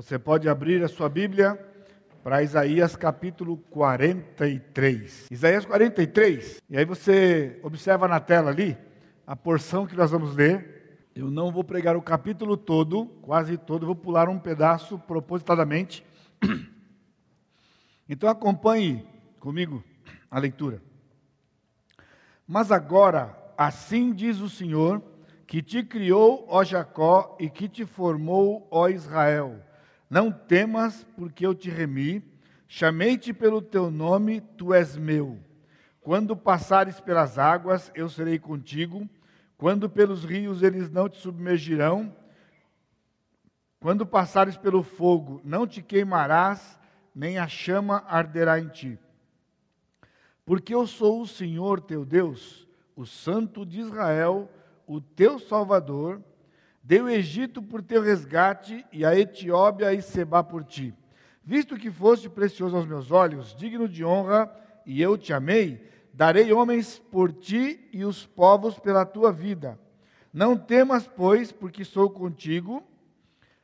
Você pode abrir a sua Bíblia para Isaías capítulo 43. Isaías 43, e aí você observa na tela ali a porção que nós vamos ler. Eu não vou pregar o capítulo todo, quase todo, vou pular um pedaço propositadamente. Então acompanhe comigo a leitura. Mas agora, assim diz o Senhor, que te criou, ó Jacó, e que te formou, ó Israel não temas, porque eu te remi, chamei-te pelo teu nome, tu és meu. Quando passares pelas águas, eu serei contigo. Quando pelos rios, eles não te submergirão. Quando passares pelo fogo, não te queimarás, nem a chama arderá em ti. Porque eu sou o Senhor teu Deus, o Santo de Israel, o teu Salvador Dei o Egito por teu resgate e a Etiópia e Seba por ti. Visto que foste precioso aos meus olhos, digno de honra, e eu te amei, darei homens por ti e os povos pela tua vida. Não temas, pois, porque sou contigo.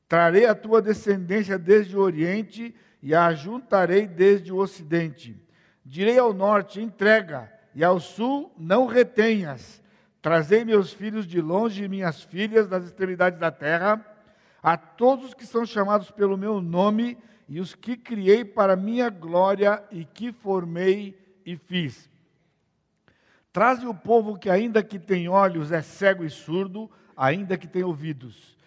Trarei a tua descendência desde o oriente e a ajuntarei desde o ocidente. Direi ao norte: entrega, e ao sul: não retenhas Trazei meus filhos de longe e minhas filhas das extremidades da terra, a todos que são chamados pelo meu nome e os que criei para minha glória e que formei e fiz. Traze o povo que, ainda que tem olhos, é cego e surdo, ainda que tem ouvidos.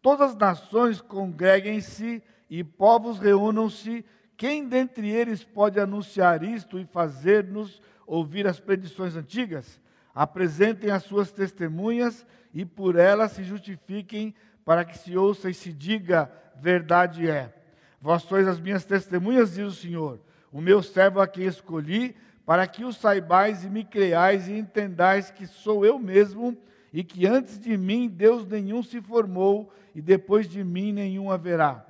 Todas as nações congreguem-se e povos reúnam-se. Quem dentre eles pode anunciar isto e fazer-nos ouvir as predições antigas? Apresentem as suas testemunhas e por elas se justifiquem, para que se ouça e se diga: verdade é. Vós sois as minhas testemunhas, diz o Senhor, o meu servo a quem escolhi, para que o saibais e me creais e entendais que sou eu mesmo e que antes de mim Deus nenhum se formou e depois de mim nenhum haverá.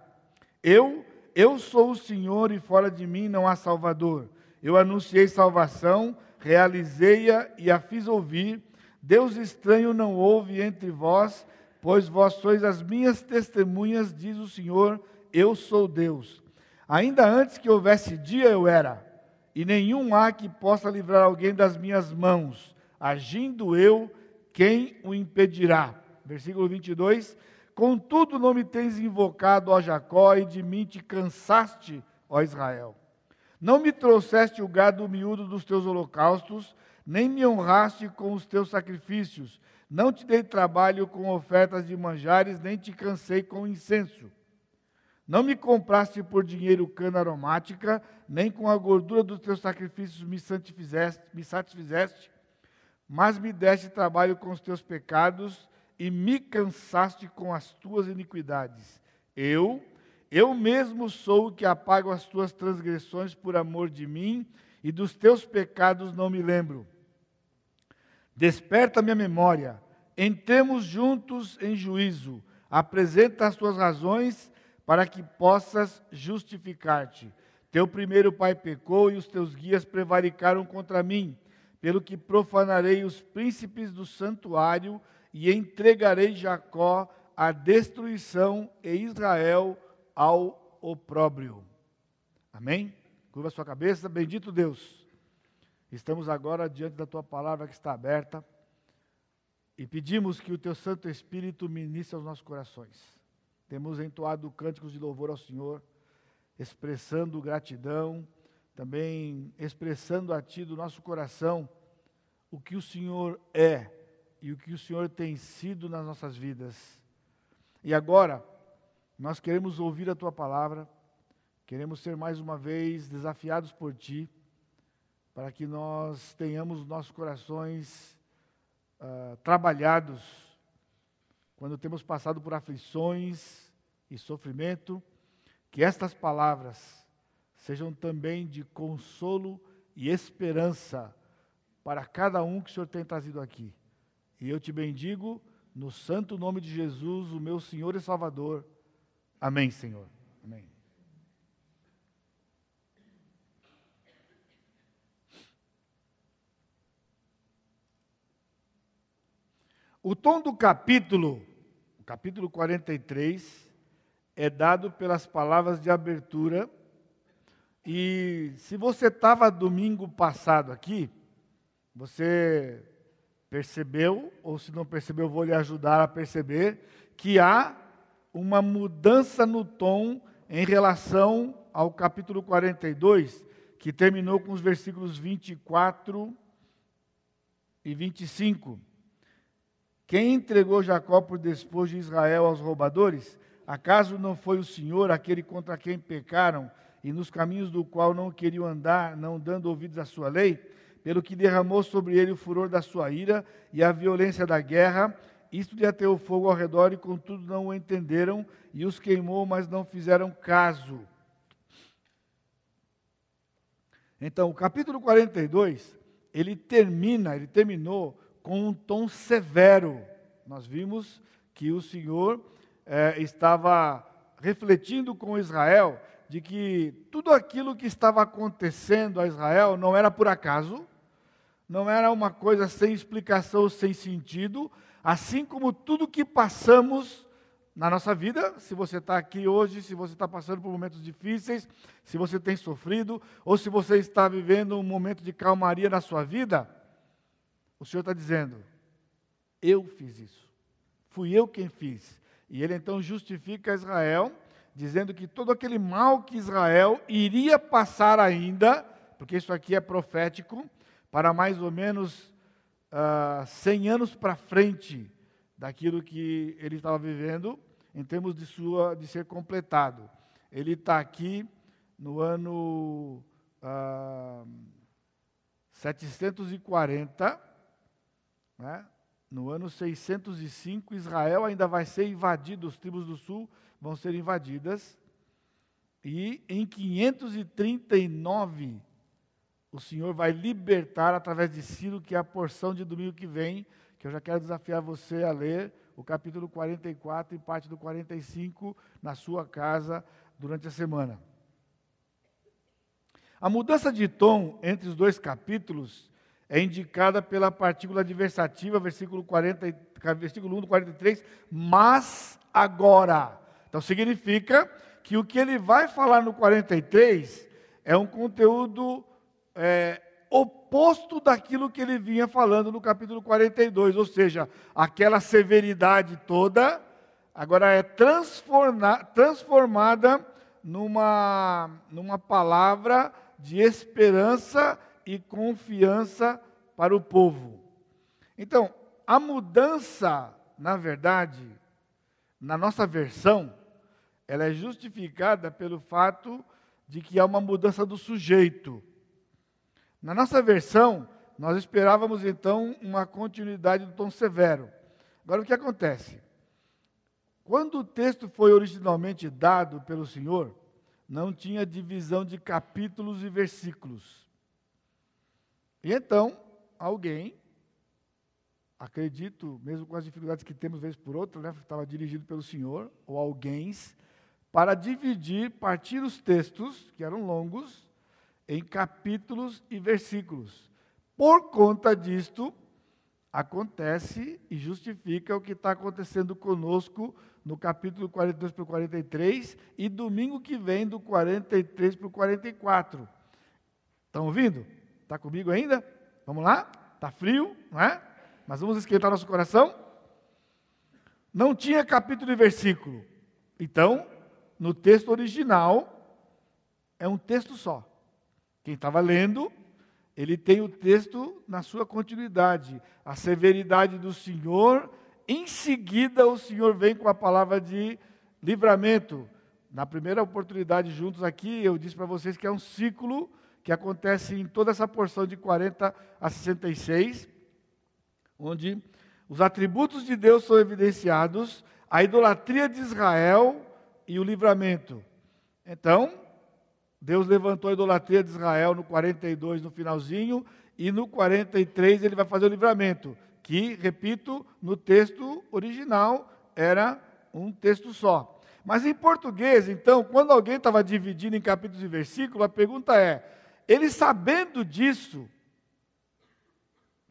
Eu, eu sou o Senhor e fora de mim não há Salvador. Eu anunciei salvação realizei-a e a fiz ouvir. Deus estranho não houve entre vós, pois vós sois as minhas testemunhas, diz o Senhor, eu sou Deus. Ainda antes que houvesse dia eu era, e nenhum há que possa livrar alguém das minhas mãos. Agindo eu, quem o impedirá? Versículo 22. Contudo, não me tens invocado, ó Jacó, e de mim te cansaste, ó Israel. Não me trouxeste o gado miúdo dos teus holocaustos, nem me honraste com os teus sacrifícios. Não te dei trabalho com ofertas de manjares, nem te cansei com incenso. Não me compraste por dinheiro cana aromática, nem com a gordura dos teus sacrifícios me, me satisfizeste, mas me deste trabalho com os teus pecados e me cansaste com as tuas iniquidades. Eu, eu mesmo sou o que apago as tuas transgressões por amor de mim, e dos teus pecados não me lembro. Desperta minha memória, entremos juntos em juízo, apresenta as tuas razões para que possas justificar-te. Teu primeiro pai pecou e os teus guias prevaricaram contra mim, pelo que profanarei os príncipes do santuário e entregarei Jacó à destruição e Israel ao opróbrio. Amém? Curva sua cabeça, bendito Deus. Estamos agora diante da tua palavra que está aberta e pedimos que o teu Santo Espírito ministre aos nossos corações. Temos entoado cânticos de louvor ao Senhor, expressando gratidão, também expressando a Ti do nosso coração o que o Senhor é e o que o Senhor tem sido nas nossas vidas. E agora, nós queremos ouvir a tua palavra, queremos ser mais uma vez desafiados por ti, para que nós tenhamos nossos corações uh, trabalhados quando temos passado por aflições e sofrimento, que estas palavras sejam também de consolo e esperança para cada um que o Senhor tem trazido aqui. E eu te bendigo no santo nome de Jesus, o meu Senhor e Salvador. Amém, Senhor. Amém. O tom do capítulo, o capítulo 43, é dado pelas palavras de abertura. E se você estava domingo passado aqui, você percebeu, ou se não percebeu, eu vou lhe ajudar a perceber, que há uma mudança no tom em relação ao capítulo 42, que terminou com os versículos 24 e 25. Quem entregou Jacó por despojo de Israel aos roubadores? Acaso não foi o Senhor aquele contra quem pecaram e nos caminhos do qual não queriam andar, não dando ouvidos à sua lei? Pelo que derramou sobre ele o furor da sua ira e a violência da guerra, isto lhe ateu fogo ao redor e contudo não o entenderam e os queimou, mas não fizeram caso. Então, o capítulo 42, ele termina, ele terminou com um tom severo. Nós vimos que o Senhor é, estava refletindo com Israel de que tudo aquilo que estava acontecendo a Israel não era por acaso, não era uma coisa sem explicação, sem sentido, assim como tudo que passamos na nossa vida, se você está aqui hoje, se você está passando por momentos difíceis, se você tem sofrido, ou se você está vivendo um momento de calmaria na sua vida, o Senhor está dizendo: Eu fiz isso, fui eu quem fiz. E ele então justifica Israel, dizendo que todo aquele mal que Israel iria passar ainda, porque isso aqui é profético, para mais ou menos uh, ah, 100 anos para frente daquilo que ele estava vivendo, em termos de, sua, de ser completado. Ele está aqui no ano uh, ah, 740, né? No ano 605, Israel ainda vai ser invadido, os tribos do sul vão ser invadidas. E em 539, o Senhor vai libertar através de Ciro, que é a porção de domingo que vem, que eu já quero desafiar você a ler o capítulo 44 e parte do 45 na sua casa durante a semana. A mudança de tom entre os dois capítulos é indicada pela partícula adversativa, versículo, 40, versículo 1 do 43, mas agora. Então significa que o que ele vai falar no 43 é um conteúdo é, oposto daquilo que ele vinha falando no capítulo 42, ou seja, aquela severidade toda agora é transforma, transformada numa, numa palavra de esperança e confiança para o povo. Então, a mudança, na verdade, na nossa versão, ela é justificada pelo fato de que há uma mudança do sujeito. Na nossa versão, nós esperávamos então uma continuidade do tom severo. Agora, o que acontece? Quando o texto foi originalmente dado pelo Senhor, não tinha divisão de capítulos e versículos. E então, alguém, acredito, mesmo com as dificuldades que temos vez por outra, né, estava dirigido pelo Senhor, ou alguém, para dividir, partir os textos, que eram longos, em capítulos e versículos. Por conta disto, acontece e justifica o que está acontecendo conosco no capítulo 42 para o 43 e domingo que vem do 43 para o 44. Estão ouvindo? Está comigo ainda? Vamos lá? Está frio, não é? Mas vamos esquentar nosso coração? Não tinha capítulo e versículo. Então, no texto original, é um texto só. Quem estava lendo, ele tem o texto na sua continuidade. A severidade do Senhor, em seguida o Senhor vem com a palavra de livramento. Na primeira oportunidade juntos aqui, eu disse para vocês que é um ciclo que acontece em toda essa porção de 40 a 66, onde os atributos de Deus são evidenciados, a idolatria de Israel e o livramento. Então, Deus levantou a idolatria de Israel no 42, no finalzinho, e no 43 ele vai fazer o livramento, que, repito, no texto original era um texto só. Mas em português, então, quando alguém estava dividindo em capítulos e versículos, a pergunta é: ele sabendo disso,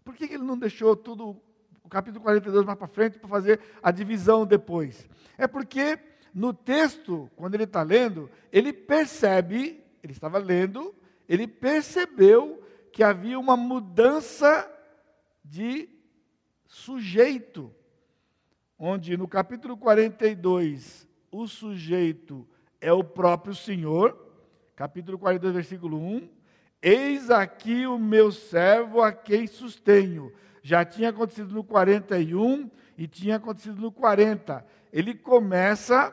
por que ele não deixou tudo, o capítulo 42 mais para frente, para fazer a divisão depois? É porque no texto, quando ele está lendo, ele percebe, ele estava lendo, ele percebeu que havia uma mudança de sujeito, onde no capítulo 42 o sujeito é o próprio Senhor, capítulo 42, versículo 1. Eis aqui o meu servo a quem sustenho. Já tinha acontecido no 41 e tinha acontecido no 40. Ele começa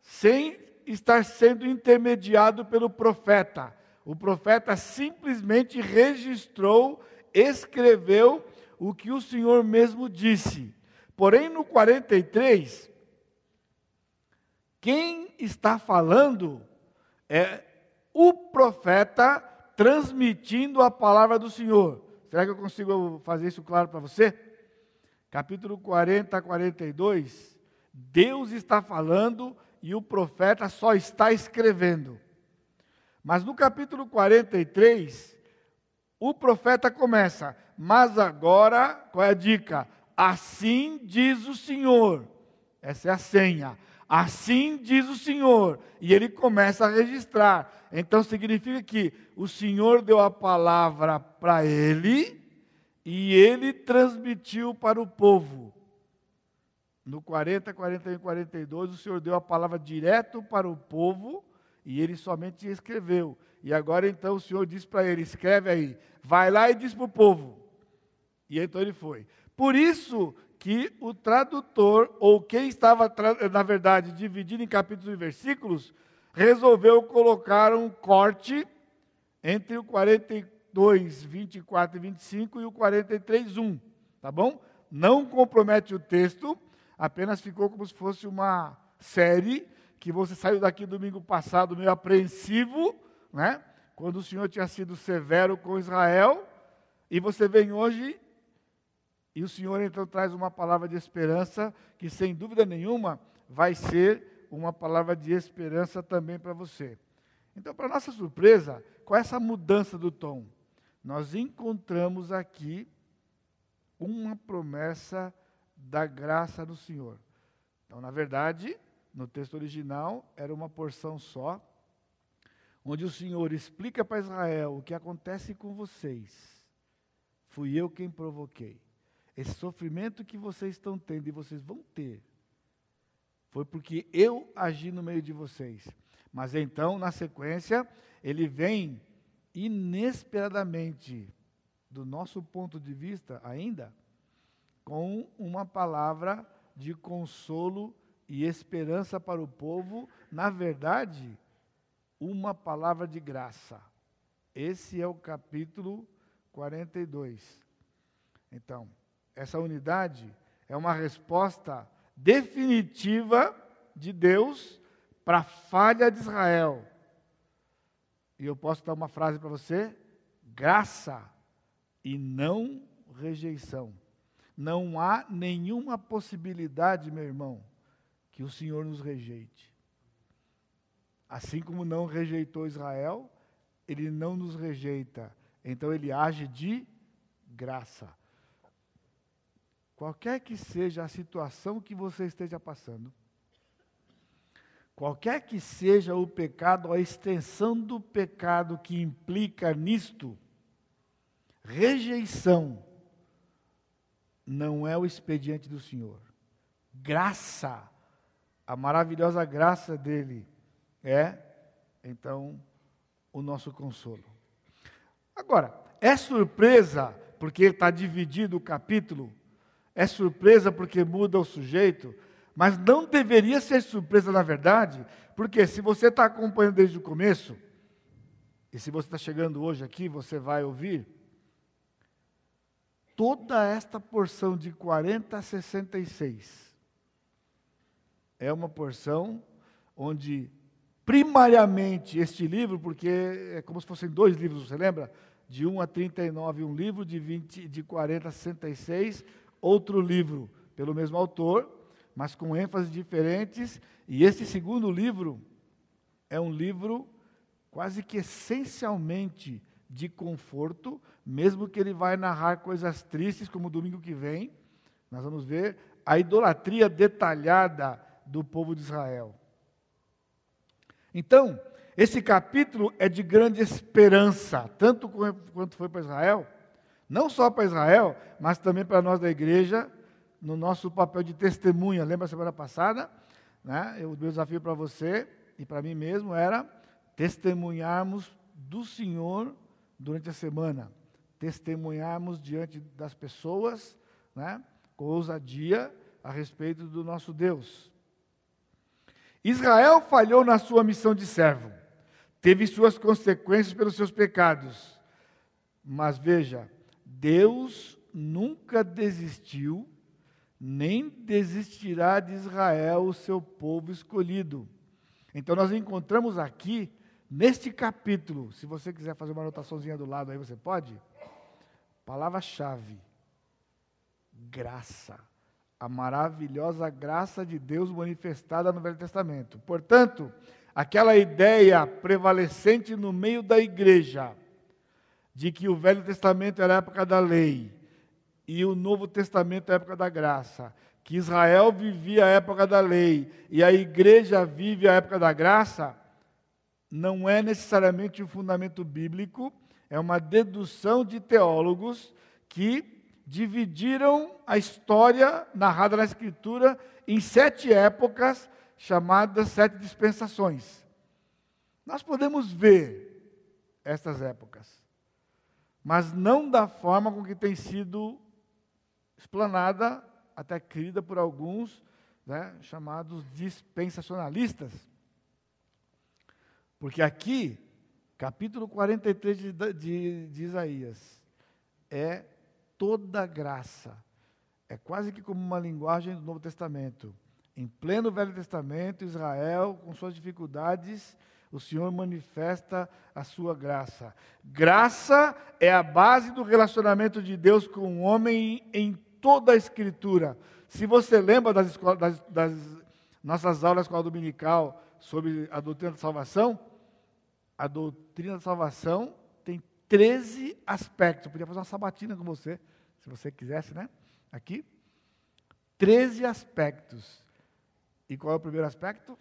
sem estar sendo intermediado pelo profeta. O profeta simplesmente registrou, escreveu o que o Senhor mesmo disse. Porém, no 43, quem está falando é o profeta transmitindo a palavra do Senhor. Será que eu consigo fazer isso claro para você? Capítulo 40 42, Deus está falando e o profeta só está escrevendo. Mas no capítulo 43, o profeta começa, mas agora, qual é a dica? Assim diz o Senhor. Essa é a senha. Assim diz o Senhor. E ele começa a registrar. Então significa que o Senhor deu a palavra para ele e ele transmitiu para o povo. No 40, 41 e 42, o Senhor deu a palavra direto para o povo e ele somente escreveu. E agora então o Senhor disse para ele: escreve aí, vai lá e diz para o povo. E então ele foi. Por isso que o tradutor, ou quem estava, na verdade, dividido em capítulos e versículos, resolveu colocar um corte entre o 42, 24 e 25 e o 43, 1. Tá bom? Não compromete o texto, apenas ficou como se fosse uma série que você saiu daqui domingo passado meio apreensivo, né? Quando o Senhor tinha sido severo com Israel, e você vem hoje e o Senhor então traz uma palavra de esperança que sem dúvida nenhuma vai ser uma palavra de esperança também para você. Então, para nossa surpresa, com essa mudança do tom, nós encontramos aqui uma promessa da graça do Senhor. Então, na verdade, no texto original, era uma porção só, onde o Senhor explica para Israel o que acontece com vocês. Fui eu quem provoquei. Esse sofrimento que vocês estão tendo e vocês vão ter, foi porque eu agi no meio de vocês. Mas então, na sequência, ele vem inesperadamente, do nosso ponto de vista ainda, com uma palavra de consolo e esperança para o povo, na verdade, uma palavra de graça. Esse é o capítulo 42. Então, essa unidade é uma resposta definitiva de Deus para a falha de Israel. E eu posso dar uma frase para você: graça e não rejeição. Não há nenhuma possibilidade, meu irmão, que o Senhor nos rejeite. Assim como não rejeitou Israel, ele não nos rejeita. Então ele age de graça. Qualquer que seja a situação que você esteja passando, qualquer que seja o pecado, a extensão do pecado que implica nisto, rejeição não é o expediente do Senhor. Graça, a maravilhosa graça dele é, então, o nosso consolo. Agora, é surpresa, porque está dividido o capítulo é surpresa porque muda o sujeito, mas não deveria ser surpresa na verdade, porque se você está acompanhando desde o começo, e se você está chegando hoje aqui, você vai ouvir, toda esta porção de 40 a 66 é uma porção onde, primariamente, este livro, porque é como se fossem dois livros, você lembra? De 1 a 39, um livro, de, 20, de 40 a 66, outro livro pelo mesmo autor, mas com ênfases diferentes. E esse segundo livro é um livro quase que essencialmente de conforto, mesmo que ele vai narrar coisas tristes, como domingo que vem, nós vamos ver a idolatria detalhada do povo de Israel. Então, esse capítulo é de grande esperança, tanto quanto foi para Israel, não só para Israel, mas também para nós da igreja, no nosso papel de testemunha. Lembra a semana passada? Né? O meu desafio para você e para mim mesmo era testemunharmos do Senhor durante a semana, testemunharmos diante das pessoas, né, com ousadia a respeito do nosso Deus. Israel falhou na sua missão de servo, teve suas consequências pelos seus pecados. Mas veja, Deus nunca desistiu, nem desistirá de Israel, o seu povo escolhido. Então nós encontramos aqui, neste capítulo, se você quiser fazer uma anotaçãozinha do lado aí, você pode? Palavra-chave: graça. A maravilhosa graça de Deus manifestada no Velho Testamento. Portanto, aquela ideia prevalecente no meio da igreja, de que o Velho Testamento era a época da lei e o Novo Testamento é a época da graça, que Israel vivia a época da lei e a igreja vive a época da graça, não é necessariamente um fundamento bíblico, é uma dedução de teólogos que dividiram a história narrada na Escritura em sete épocas, chamadas sete dispensações. Nós podemos ver estas épocas, mas não da forma com que tem sido explanada até crida por alguns, né, chamados dispensacionalistas. Porque aqui, capítulo 43 de, de, de Isaías, é toda graça. É quase que como uma linguagem do Novo Testamento. Em pleno Velho Testamento, Israel, com suas dificuldades, o Senhor manifesta a sua graça. Graça é a base do relacionamento de Deus com o homem em toda a Escritura. Se você lembra das, das, das nossas aulas com a dominical sobre a doutrina da salvação, a doutrina da salvação tem 13 aspectos. Eu podia fazer uma sabatina com você, se você quisesse, né? Aqui. 13 aspectos. E qual é o primeiro aspecto?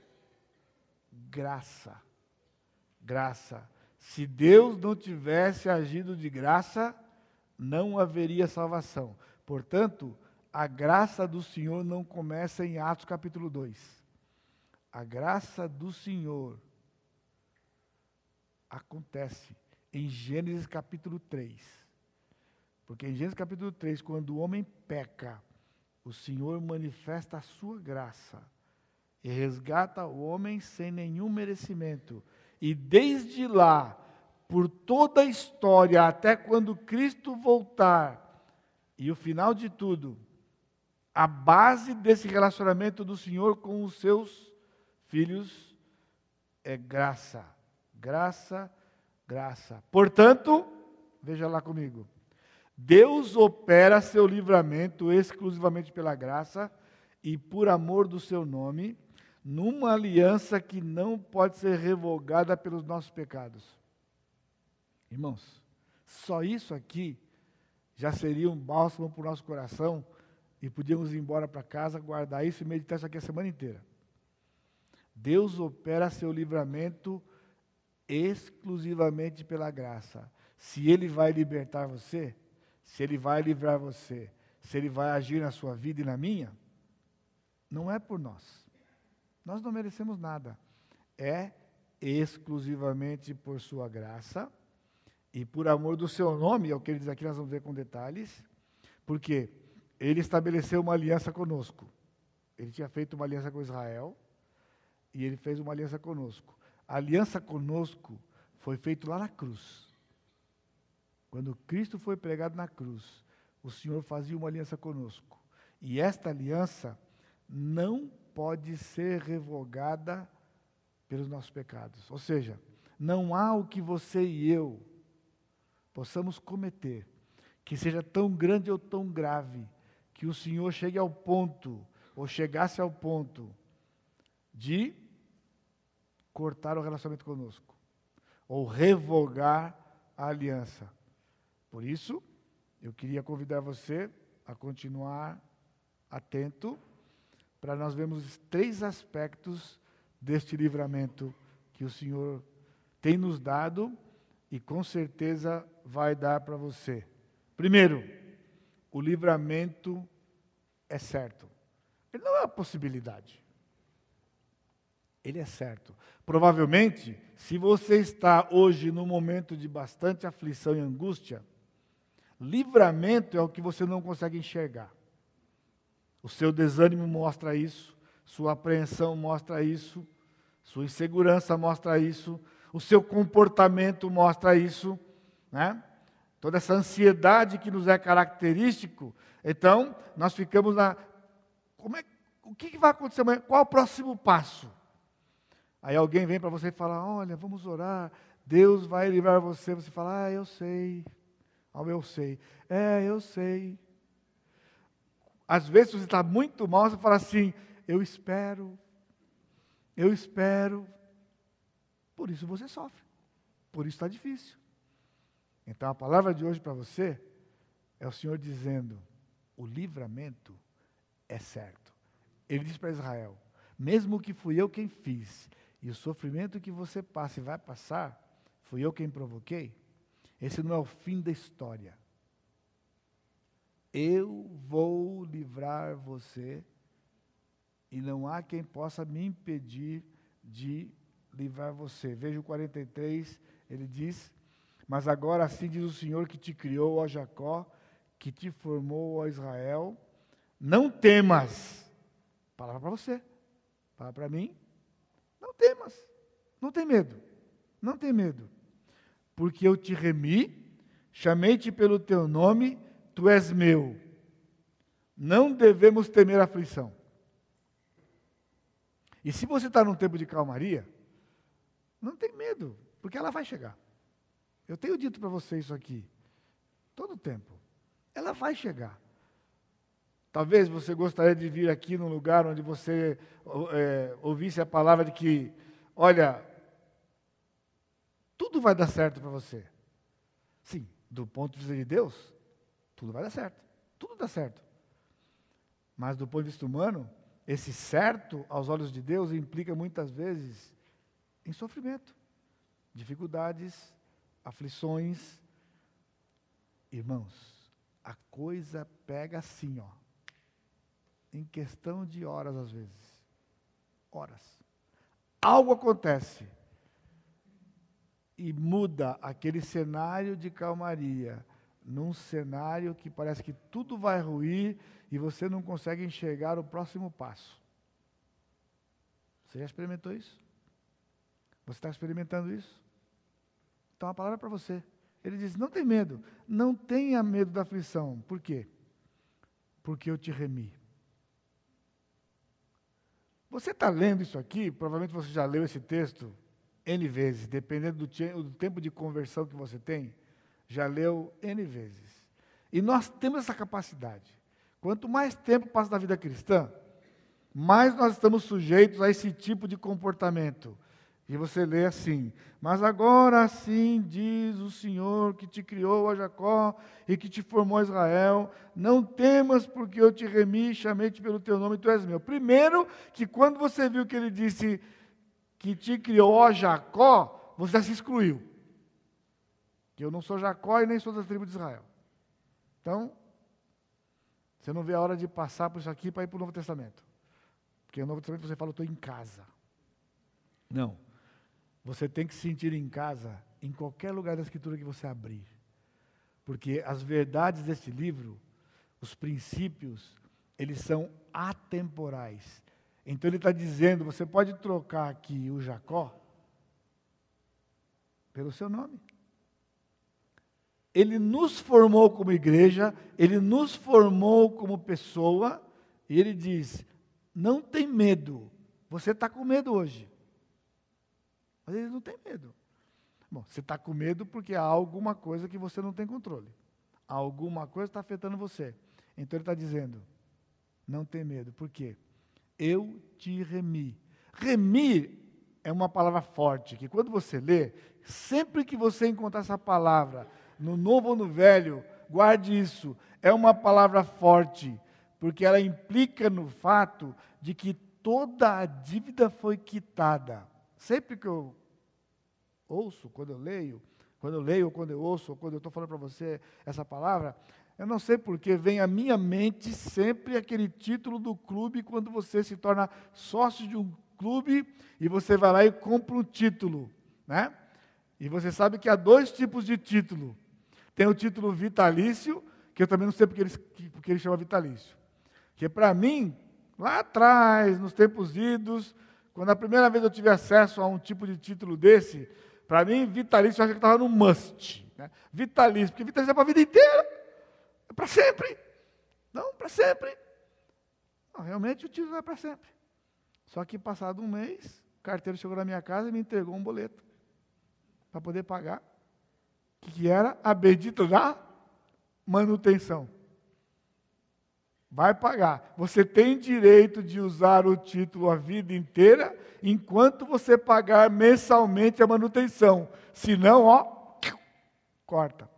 Graça. Graça. Se Deus não tivesse agido de graça, não haveria salvação. Portanto, a graça do Senhor não começa em Atos capítulo 2. A graça do Senhor acontece em Gênesis capítulo 3. Porque em Gênesis capítulo 3, quando o homem peca, o Senhor manifesta a sua graça e resgata o homem sem nenhum merecimento. E desde lá, por toda a história, até quando Cristo voltar, e o final de tudo, a base desse relacionamento do Senhor com os seus filhos é graça. Graça, graça. Portanto, veja lá comigo. Deus opera seu livramento exclusivamente pela graça e por amor do seu nome, numa aliança que não pode ser revogada pelos nossos pecados. Irmãos, só isso aqui já seria um bálsamo para o nosso coração e podíamos ir embora para casa, guardar isso e meditar isso aqui a semana inteira. Deus opera seu livramento exclusivamente pela graça. Se Ele vai libertar você, se Ele vai livrar você, se Ele vai agir na sua vida e na minha, não é por nós. Nós não merecemos nada. É exclusivamente por Sua graça e por amor do seu nome, é o que ele diz aqui, nós vamos ver com detalhes, porque ele estabeleceu uma aliança conosco. Ele tinha feito uma aliança com Israel e ele fez uma aliança conosco. A aliança conosco foi feita lá na cruz. Quando Cristo foi pregado na cruz, o Senhor fazia uma aliança conosco. E esta aliança não pode ser revogada pelos nossos pecados. Ou seja, não há o que você e eu possamos cometer, que seja tão grande ou tão grave, que o Senhor chegue ao ponto, ou chegasse ao ponto, de cortar o relacionamento conosco, ou revogar a aliança. Por isso, eu queria convidar você a continuar atento para nós vermos três aspectos deste livramento que o Senhor tem nos dado e com certeza vai dar para você. Primeiro, o livramento é certo. Ele não é uma possibilidade. Ele é certo. Provavelmente, se você está hoje num momento de bastante aflição e angústia, livramento é o que você não consegue enxergar. O seu desânimo mostra isso, sua apreensão mostra isso, sua insegurança mostra isso, o seu comportamento mostra isso, né? Toda essa ansiedade que nos é característico, então nós ficamos na como é, o que vai acontecer amanhã? Qual é o próximo passo? Aí alguém vem para você e fala: Olha, vamos orar, Deus vai livrar você. Você fala: Ah, eu sei. Ah, eu sei. É, eu sei. Às vezes você está muito mal, você fala assim: Eu espero. Eu espero. Por isso você sofre. Por isso está difícil. Então a palavra de hoje para você é o Senhor dizendo: o livramento é certo. Ele diz para Israel: mesmo que fui eu quem fiz, e o sofrimento que você passa e vai passar, fui eu quem provoquei, esse não é o fim da história. Eu vou livrar você e não há quem possa me impedir de livrar você. Veja o 43, ele diz: Mas agora assim diz o Senhor que te criou, ó Jacó, que te formou, ó Israel, não temas. Palavra para você, palavra para mim, não temas, não tem medo, não tem medo, porque eu te remi, chamei-te pelo teu nome, tu és meu. Não devemos temer aflição. E se você está num tempo de calmaria, não tem medo, porque ela vai chegar. Eu tenho dito para você isso aqui, todo tempo. Ela vai chegar. Talvez você gostaria de vir aqui num lugar onde você é, ouvisse a palavra de que, olha, tudo vai dar certo para você. Sim, do ponto de vista de Deus, tudo vai dar certo. Tudo dá certo. Mas do ponto de vista humano, esse certo aos olhos de Deus implica muitas vezes em sofrimento, dificuldades, aflições. Irmãos, a coisa pega assim, ó em questão de horas, às vezes. Horas. Algo acontece e muda aquele cenário de calmaria num cenário que parece que tudo vai ruir e você não consegue enxergar o próximo passo. Você já experimentou isso? Você está experimentando isso? Então a palavra é para você. Ele diz: não tem medo, não tenha medo da aflição. Por quê? Porque eu te remi. Você está lendo isso aqui, provavelmente você já leu esse texto N vezes, dependendo do, do tempo de conversão que você tem, já leu N vezes. E nós temos essa capacidade. Quanto mais tempo passa na vida cristã, mais nós estamos sujeitos a esse tipo de comportamento. E você lê assim: Mas agora sim diz o Senhor que te criou a Jacó e que te formou a Israel: Não temas, porque eu te remi chamei-te pelo teu nome, tu és meu. Primeiro, que quando você viu que ele disse que te criou a Jacó, você se excluiu. Que eu não sou Jacó e nem sou da tribo de Israel. Então, você não vê a hora de passar por isso aqui para ir para o Novo Testamento. Porque no Novo Testamento você fala, eu estou em casa. Não. Você tem que se sentir em casa em qualquer lugar da Escritura que você abrir. Porque as verdades deste livro, os princípios, eles são atemporais. Então ele está dizendo: você pode trocar aqui o Jacó pelo seu nome. Ele nos formou como igreja, ele nos formou como pessoa, e ele diz: não tem medo. Você está com medo hoje. Mas eles não têm medo. Bom, você está com medo porque há alguma coisa que você não tem controle. Alguma coisa está afetando você. Então ele está dizendo: não tem medo. Por quê? Eu te remi. Remir é uma palavra forte, que quando você lê, sempre que você encontrar essa palavra, no novo ou no velho, guarde isso. É uma palavra forte, porque ela implica no fato de que toda a dívida foi quitada. Sempre que eu ouço, quando eu leio, quando eu leio, quando eu ouço, ou quando eu estou falando para você essa palavra, eu não sei porque vem à minha mente sempre aquele título do clube quando você se torna sócio de um clube e você vai lá e compra um título, né? E você sabe que há dois tipos de título. Tem o título vitalício, que eu também não sei porque ele, porque ele chama vitalício. Que para mim, lá atrás, nos tempos idos, quando a primeira vez eu tive acesso a um tipo de título desse, para mim, vitalício eu acho que estava no must. Né? Vitalício, porque vitalício é para a vida inteira. É para sempre. Não, para sempre. Não, realmente o título é para sempre. Só que passado um mês, o carteiro chegou na minha casa e me entregou um boleto para poder pagar, que era a bendita da manutenção. Vai pagar. Você tem direito de usar o título a vida inteira, enquanto você pagar mensalmente a manutenção. Senão, ó, corta.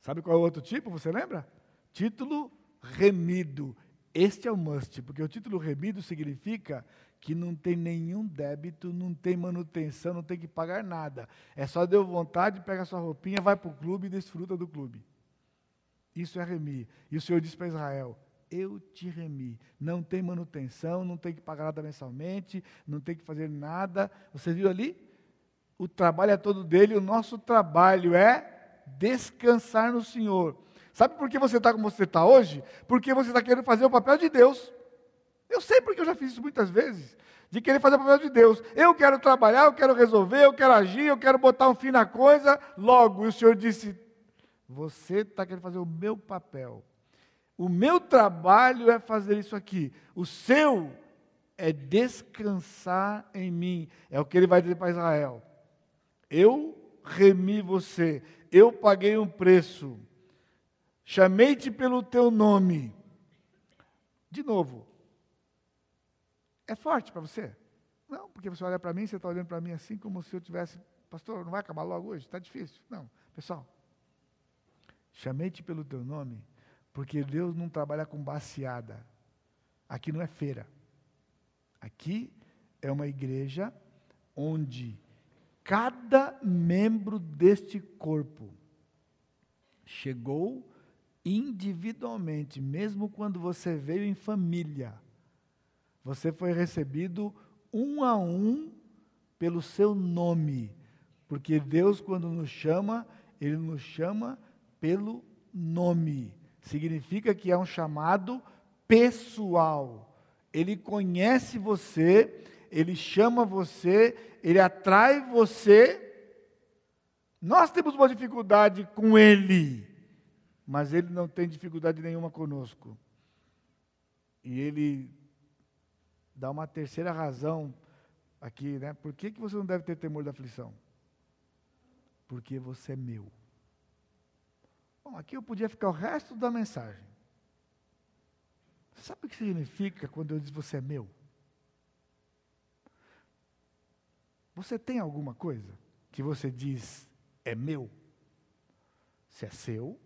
Sabe qual é o outro tipo? Você lembra? Título remido. Este é o must, porque o título remido significa que não tem nenhum débito, não tem manutenção, não tem que pagar nada. É só deu vontade, pega sua roupinha, vai para o clube e desfruta do clube. Isso é remir. E o Senhor disse para Israel: Eu te remi. Não tem manutenção, não tem que pagar nada mensalmente, não tem que fazer nada. Você viu ali? O trabalho é todo dele, o nosso trabalho é descansar no Senhor. Sabe por que você está como você está hoje? Porque você está querendo fazer o papel de Deus. Eu sei porque eu já fiz isso muitas vezes. De querer fazer o papel de Deus. Eu quero trabalhar, eu quero resolver, eu quero agir, eu quero botar um fim na coisa. Logo, o Senhor disse: você está querendo fazer o meu papel. O meu trabalho é fazer isso aqui. O seu é descansar em mim. É o que ele vai dizer para Israel. Eu remi você. Eu paguei um preço. Chamei-te pelo teu nome. De novo. É forte para você? Não, porque você olha para mim, você está olhando para mim assim como se eu tivesse. Pastor, não vai acabar logo hoje? Está difícil. Não. Pessoal, Chamei-te pelo teu nome, porque Deus não trabalha com baseada. Aqui não é feira. Aqui é uma igreja onde cada membro deste corpo chegou individualmente, mesmo quando você veio em família. Você foi recebido um a um pelo seu nome, porque Deus, quando nos chama, Ele nos chama pelo nome. Significa que é um chamado pessoal. Ele conhece você, ele chama você, ele atrai você. Nós temos uma dificuldade com ele, mas ele não tem dificuldade nenhuma conosco. E ele dá uma terceira razão aqui, né? Por que, que você não deve ter temor da aflição? Porque você é meu. Bom, aqui eu podia ficar o resto da mensagem. Sabe o que significa quando eu digo você é meu? Você tem alguma coisa que você diz é meu? Se é seu,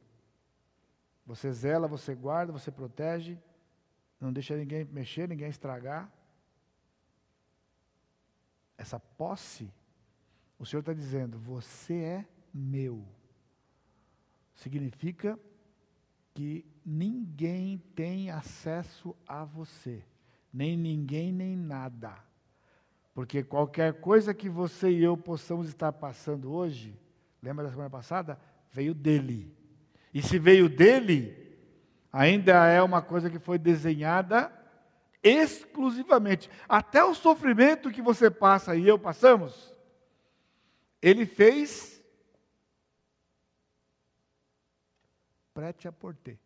você zela, você guarda, você protege, não deixa ninguém mexer, ninguém estragar. Essa posse, o Senhor está dizendo: você é meu significa que ninguém tem acesso a você, nem ninguém, nem nada. Porque qualquer coisa que você e eu possamos estar passando hoje, lembra da semana passada? Veio dele. E se veio dele, ainda é uma coisa que foi desenhada exclusivamente. Até o sofrimento que você passa e eu passamos, ele fez prete a porter.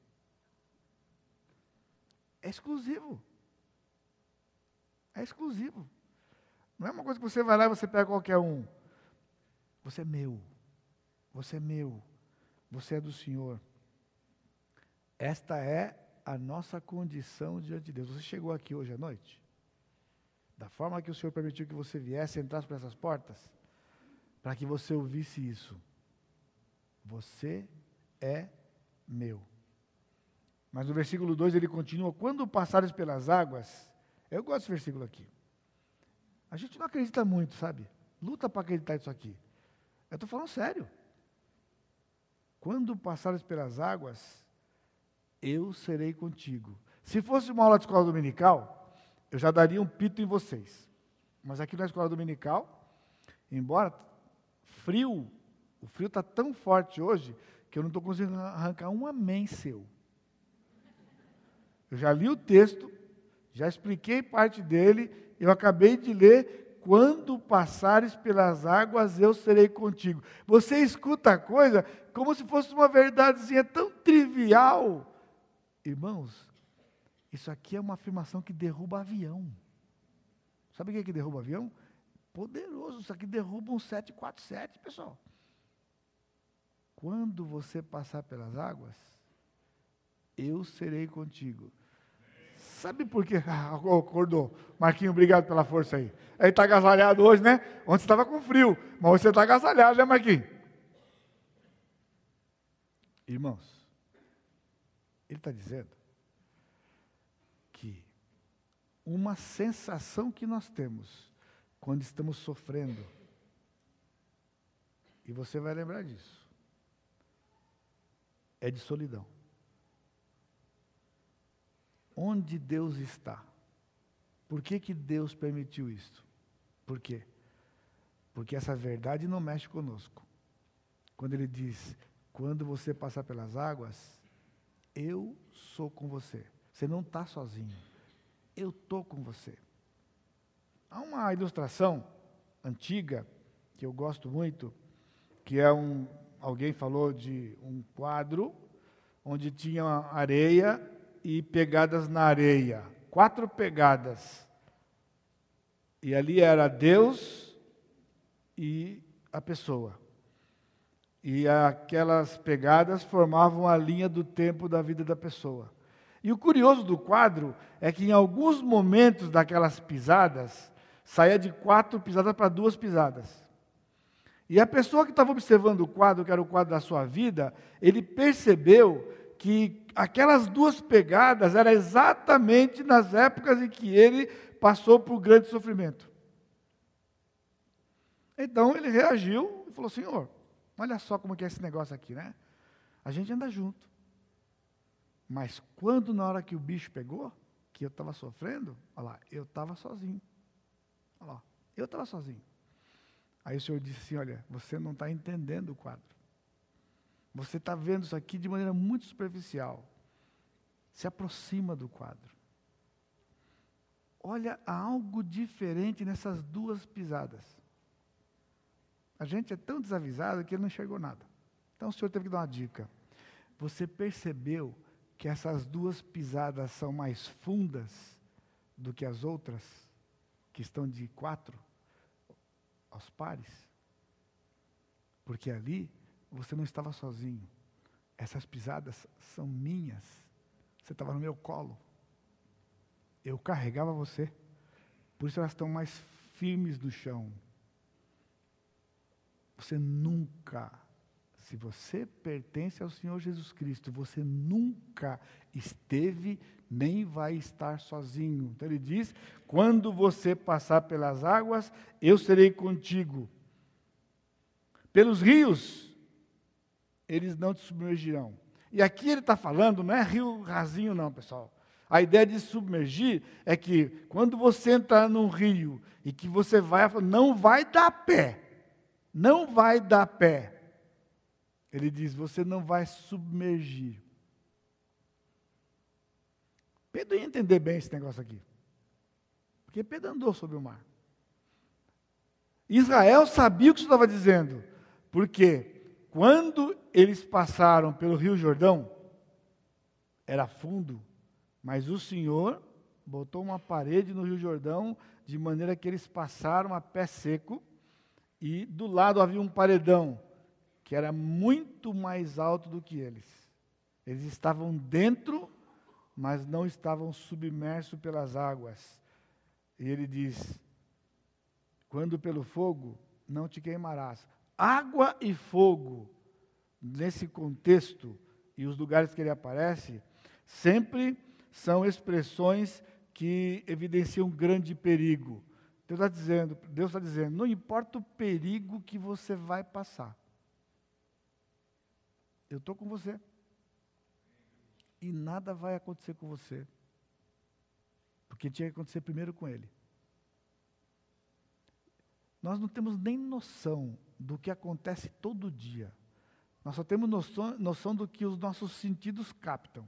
É exclusivo. É exclusivo. Não é uma coisa que você vai lá e você pega qualquer um. Você é meu. Você é meu. Você é do Senhor. Esta é a nossa condição diante de Deus. Você chegou aqui hoje à noite? Da forma que o Senhor permitiu que você viesse, entrasse por essas portas, para que você ouvisse isso. Você é meu. Mas no versículo 2 ele continua: Quando passares pelas águas, eu gosto desse versículo aqui. A gente não acredita muito, sabe? Luta para acreditar nisso aqui. Eu estou falando sério. Quando passares pelas águas, eu serei contigo. Se fosse uma aula de escola dominical, eu já daria um pito em vocês. Mas aqui na escola dominical, embora frio, o frio está tão forte hoje que eu não estou conseguindo arrancar um amém seu. Eu já li o texto, já expliquei parte dele, eu acabei de ler. Quando passares pelas águas, eu serei contigo. Você escuta a coisa como se fosse uma verdadezinha tão trivial. Irmãos, isso aqui é uma afirmação que derruba avião. Sabe o que, é que derruba avião? Poderoso, isso aqui derruba um 747, pessoal. Quando você passar pelas águas, eu serei contigo. Sabe por quê? Ah, acordou. Marquinho, obrigado pela força aí. Ele está agasalhado hoje, né? Ontem estava com frio, mas você está agasalhado, né, Marquinho? Irmãos, ele está dizendo que uma sensação que nós temos quando estamos sofrendo, e você vai lembrar disso, é de solidão. Onde Deus está? Por que, que Deus permitiu isso? Por quê? Porque essa verdade não mexe conosco. Quando ele diz: quando você passar pelas águas, eu sou com você. Você não está sozinho. Eu estou com você. Há uma ilustração antiga que eu gosto muito, que é um alguém falou de um quadro onde tinha areia e pegadas na areia. Quatro pegadas. E ali era Deus e a pessoa. E aquelas pegadas formavam a linha do tempo da vida da pessoa. E o curioso do quadro é que em alguns momentos daquelas pisadas, saía de quatro pisadas para duas pisadas. E a pessoa que estava observando o quadro, que era o quadro da sua vida, ele percebeu que aquelas duas pegadas eram exatamente nas épocas em que ele passou por grande sofrimento. Então ele reagiu e falou: Senhor, olha só como que é esse negócio aqui, né? A gente anda junto. Mas quando na hora que o bicho pegou, que eu estava sofrendo, olha lá, eu estava sozinho. Olha lá, eu estava sozinho. Aí o Senhor disse assim: Olha, você não está entendendo o quadro. Você está vendo isso aqui de maneira muito superficial. Se aproxima do quadro. Olha algo diferente nessas duas pisadas. A gente é tão desavisado que ele não enxergou nada. Então o senhor teve que dar uma dica. Você percebeu que essas duas pisadas são mais fundas do que as outras, que estão de quatro aos pares? Porque ali você não estava sozinho. Essas pisadas são minhas. Você estava no meu colo. Eu carregava você. Por isso elas estão mais firmes no chão. Você nunca, se você pertence ao Senhor Jesus Cristo, você nunca esteve nem vai estar sozinho. Então ele diz: quando você passar pelas águas, eu serei contigo. Pelos rios, eles não te submergirão. E aqui ele está falando, não é rio rasinho, não, pessoal. A ideia de submergir é que quando você entrar num rio e que você vai, não vai dar pé. Não vai dar pé. Ele diz: você não vai submergir. Pedro ia entender bem esse negócio aqui. Porque Pedro andou sobre o mar. Israel sabia o que estava dizendo. Porque quando eles passaram pelo Rio Jordão, era fundo, mas o Senhor botou uma parede no Rio Jordão, de maneira que eles passaram a pé seco, e do lado havia um paredão, que era muito mais alto do que eles. Eles estavam dentro, mas não estavam submersos pelas águas. E ele diz: Quando pelo fogo, não te queimarás. Água e fogo, nesse contexto e os lugares que ele aparece, sempre são expressões que evidenciam grande perigo. Deus está dizendo, Deus está dizendo, não importa o perigo que você vai passar. Eu estou com você. E nada vai acontecer com você. Porque tinha que acontecer primeiro com ele. Nós não temos nem noção do que acontece todo dia. Nós só temos noção, noção do que os nossos sentidos captam.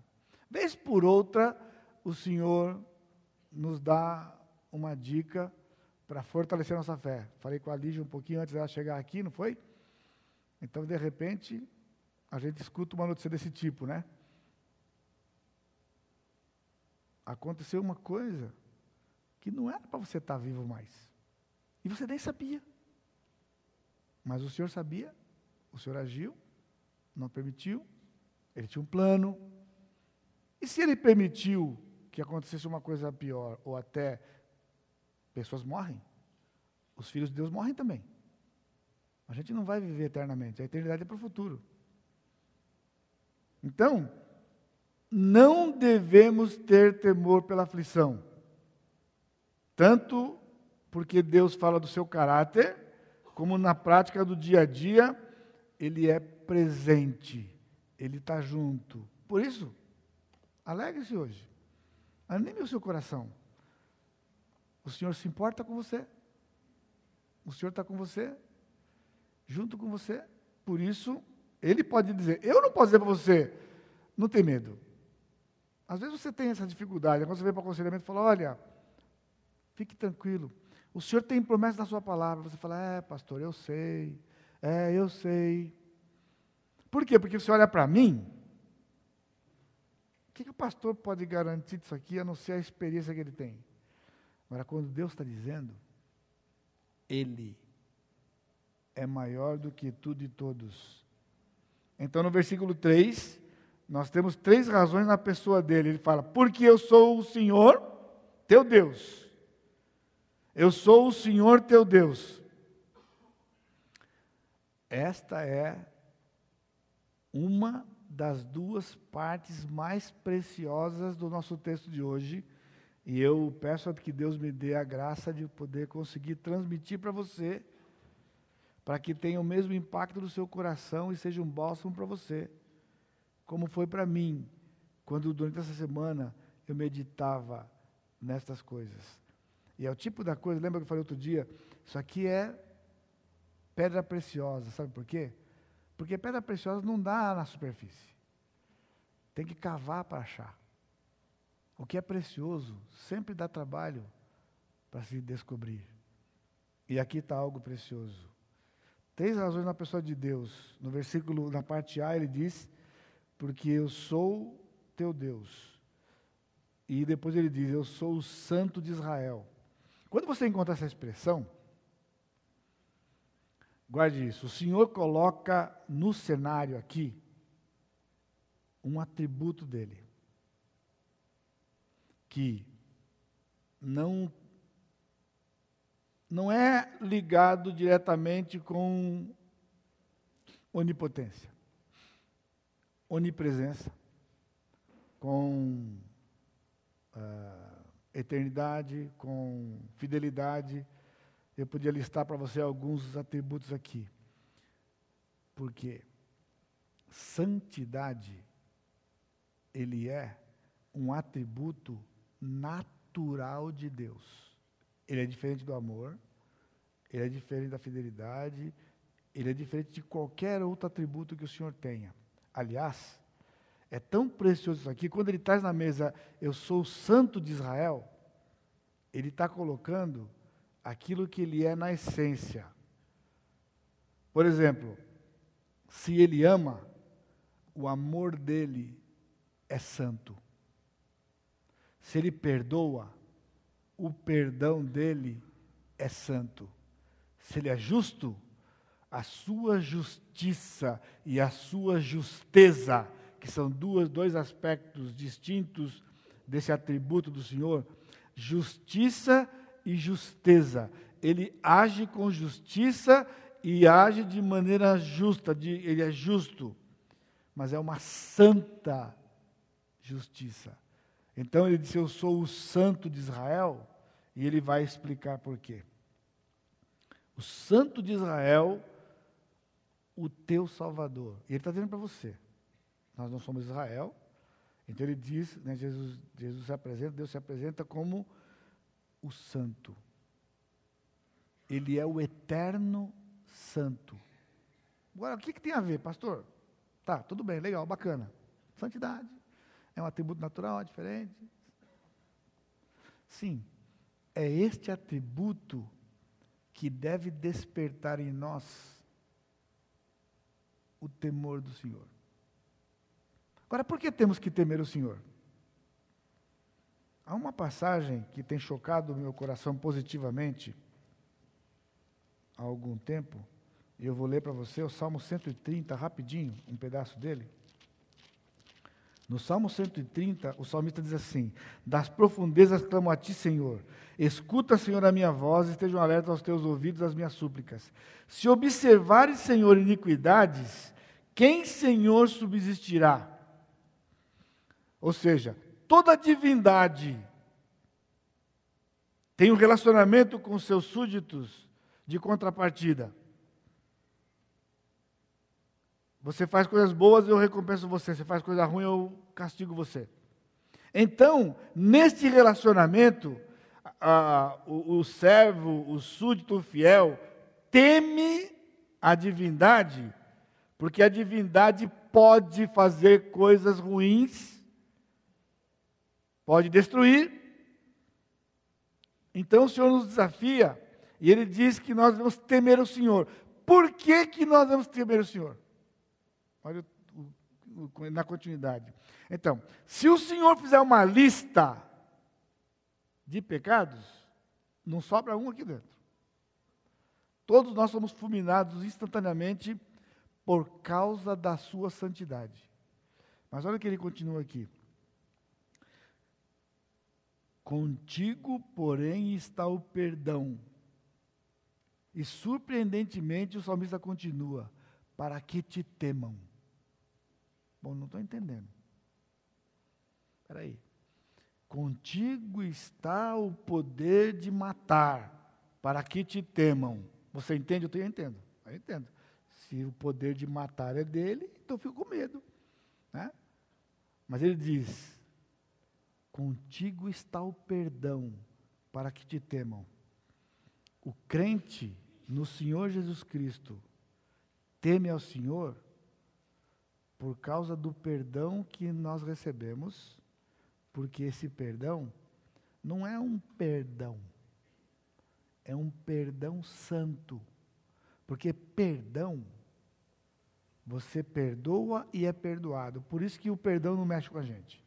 Vez por outra, o Senhor nos dá uma dica para fortalecer nossa fé. Falei com a Lígia um pouquinho antes dela chegar aqui, não foi? Então, de repente, a gente escuta uma notícia desse tipo, né? Aconteceu uma coisa que não era para você estar tá vivo mais. E você nem sabia. Mas o Senhor sabia, o Senhor agiu, não permitiu, ele tinha um plano. E se ele permitiu que acontecesse uma coisa pior, ou até pessoas morrem, os filhos de Deus morrem também. A gente não vai viver eternamente, a eternidade é para o futuro. Então, não devemos ter temor pela aflição, tanto porque Deus fala do seu caráter, como na prática do dia a dia, Ele é presente, Ele está junto. Por isso, alegre-se hoje, anime o seu coração. O Senhor se importa com você, o Senhor está com você, junto com você. Por isso, Ele pode dizer: Eu não posso dizer para você, não tem medo. Às vezes você tem essa dificuldade, quando você vem para o aconselhamento e fala: Olha, fique tranquilo, o Senhor tem promessa na Sua palavra. Você fala: É, pastor, eu sei, é, eu sei. Por quê? Porque você olha para mim, o que, que o pastor pode garantir disso aqui, a não ser a experiência que ele tem? Agora, quando Deus está dizendo, Ele é maior do que tudo e todos. Então, no versículo 3, nós temos três razões na pessoa dele. Ele fala: Porque eu sou o Senhor, teu Deus. Eu sou o Senhor teu Deus. Esta é uma das duas partes mais preciosas do nosso texto de hoje e eu peço que Deus me dê a graça de poder conseguir transmitir para você, para que tenha o mesmo impacto no seu coração e seja um bálsamo para você, como foi para mim, quando durante essa semana eu meditava nestas coisas. E é o tipo da coisa, lembra que eu falei outro dia? Isso aqui é pedra preciosa, sabe por quê? Porque pedra preciosa não dá na superfície. Tem que cavar para achar. O que é precioso sempre dá trabalho para se descobrir. E aqui está algo precioso. Três razões na pessoa de Deus. No versículo, na parte A, ele diz: Porque eu sou teu Deus. E depois ele diz: Eu sou o Santo de Israel. Quando você encontra essa expressão, guarde isso. O Senhor coloca no cenário aqui um atributo dele que não não é ligado diretamente com onipotência, onipresença, com uh, eternidade, com fidelidade. Eu podia listar para você alguns atributos aqui. Porque santidade, ele é um atributo natural de Deus. Ele é diferente do amor, ele é diferente da fidelidade, ele é diferente de qualquer outro atributo que o Senhor tenha. Aliás, é tão precioso isso aqui, quando ele traz na mesa, eu sou o santo de Israel, ele está colocando aquilo que ele é na essência. Por exemplo, se ele ama, o amor dele é santo. Se ele perdoa, o perdão dele é santo. Se ele é justo, a sua justiça e a sua justeza, que são duas, dois aspectos distintos desse atributo do Senhor, justiça e justeza. Ele age com justiça e age de maneira justa, de, ele é justo, mas é uma santa justiça. Então ele disse: Eu sou o santo de Israel. E ele vai explicar por quê. O Santo de Israel, o teu Salvador. E ele está dizendo para você: nós não somos Israel. Então ele diz, né, Jesus, Jesus se apresenta, Deus se apresenta como o Santo. Ele é o eterno Santo. Agora, o que, que tem a ver, pastor? Tá, tudo bem, legal, bacana. Santidade. É um atributo natural, é diferente. Sim, é este atributo que deve despertar em nós o temor do Senhor. Agora, por que temos que temer o Senhor? Há uma passagem que tem chocado o meu coração positivamente há algum tempo, e eu vou ler para você o Salmo 130, rapidinho, um pedaço dele. No Salmo 130, o salmista diz assim: Das profundezas clamo a ti, Senhor. Escuta, Senhor, a minha voz, e estejam alertas aos teus ouvidos as minhas súplicas. Se observares, Senhor, iniquidades, quem, Senhor, subsistirá? Ou seja, toda divindade tem um relacionamento com seus súditos de contrapartida. Você faz coisas boas, eu recompenso você. Você faz coisa ruim, eu castigo você. Então, neste relacionamento, a, o, o servo, o súdito o fiel, teme a divindade, porque a divindade pode fazer coisas ruins, pode destruir. Então o Senhor nos desafia, e Ele diz que nós devemos temer o Senhor. Por que, que nós devemos temer o Senhor? Olha na continuidade. Então, se o Senhor fizer uma lista de pecados, não sobra um aqui dentro. Todos nós somos fulminados instantaneamente por causa da sua santidade. Mas olha que ele continua aqui. Contigo, porém, está o perdão. E surpreendentemente o salmista continua: para que te temam. Bom, não estou entendendo. Espera aí. Contigo está o poder de matar, para que te temam. Você entende? Eu entendo. Eu entendo. Se o poder de matar é dele, então eu fico com medo. Né? Mas ele diz: Contigo está o perdão, para que te temam. O crente no Senhor Jesus Cristo teme ao Senhor por causa do perdão que nós recebemos, porque esse perdão não é um perdão, é um perdão santo. Porque perdão, você perdoa e é perdoado. Por isso que o perdão não mexe com a gente.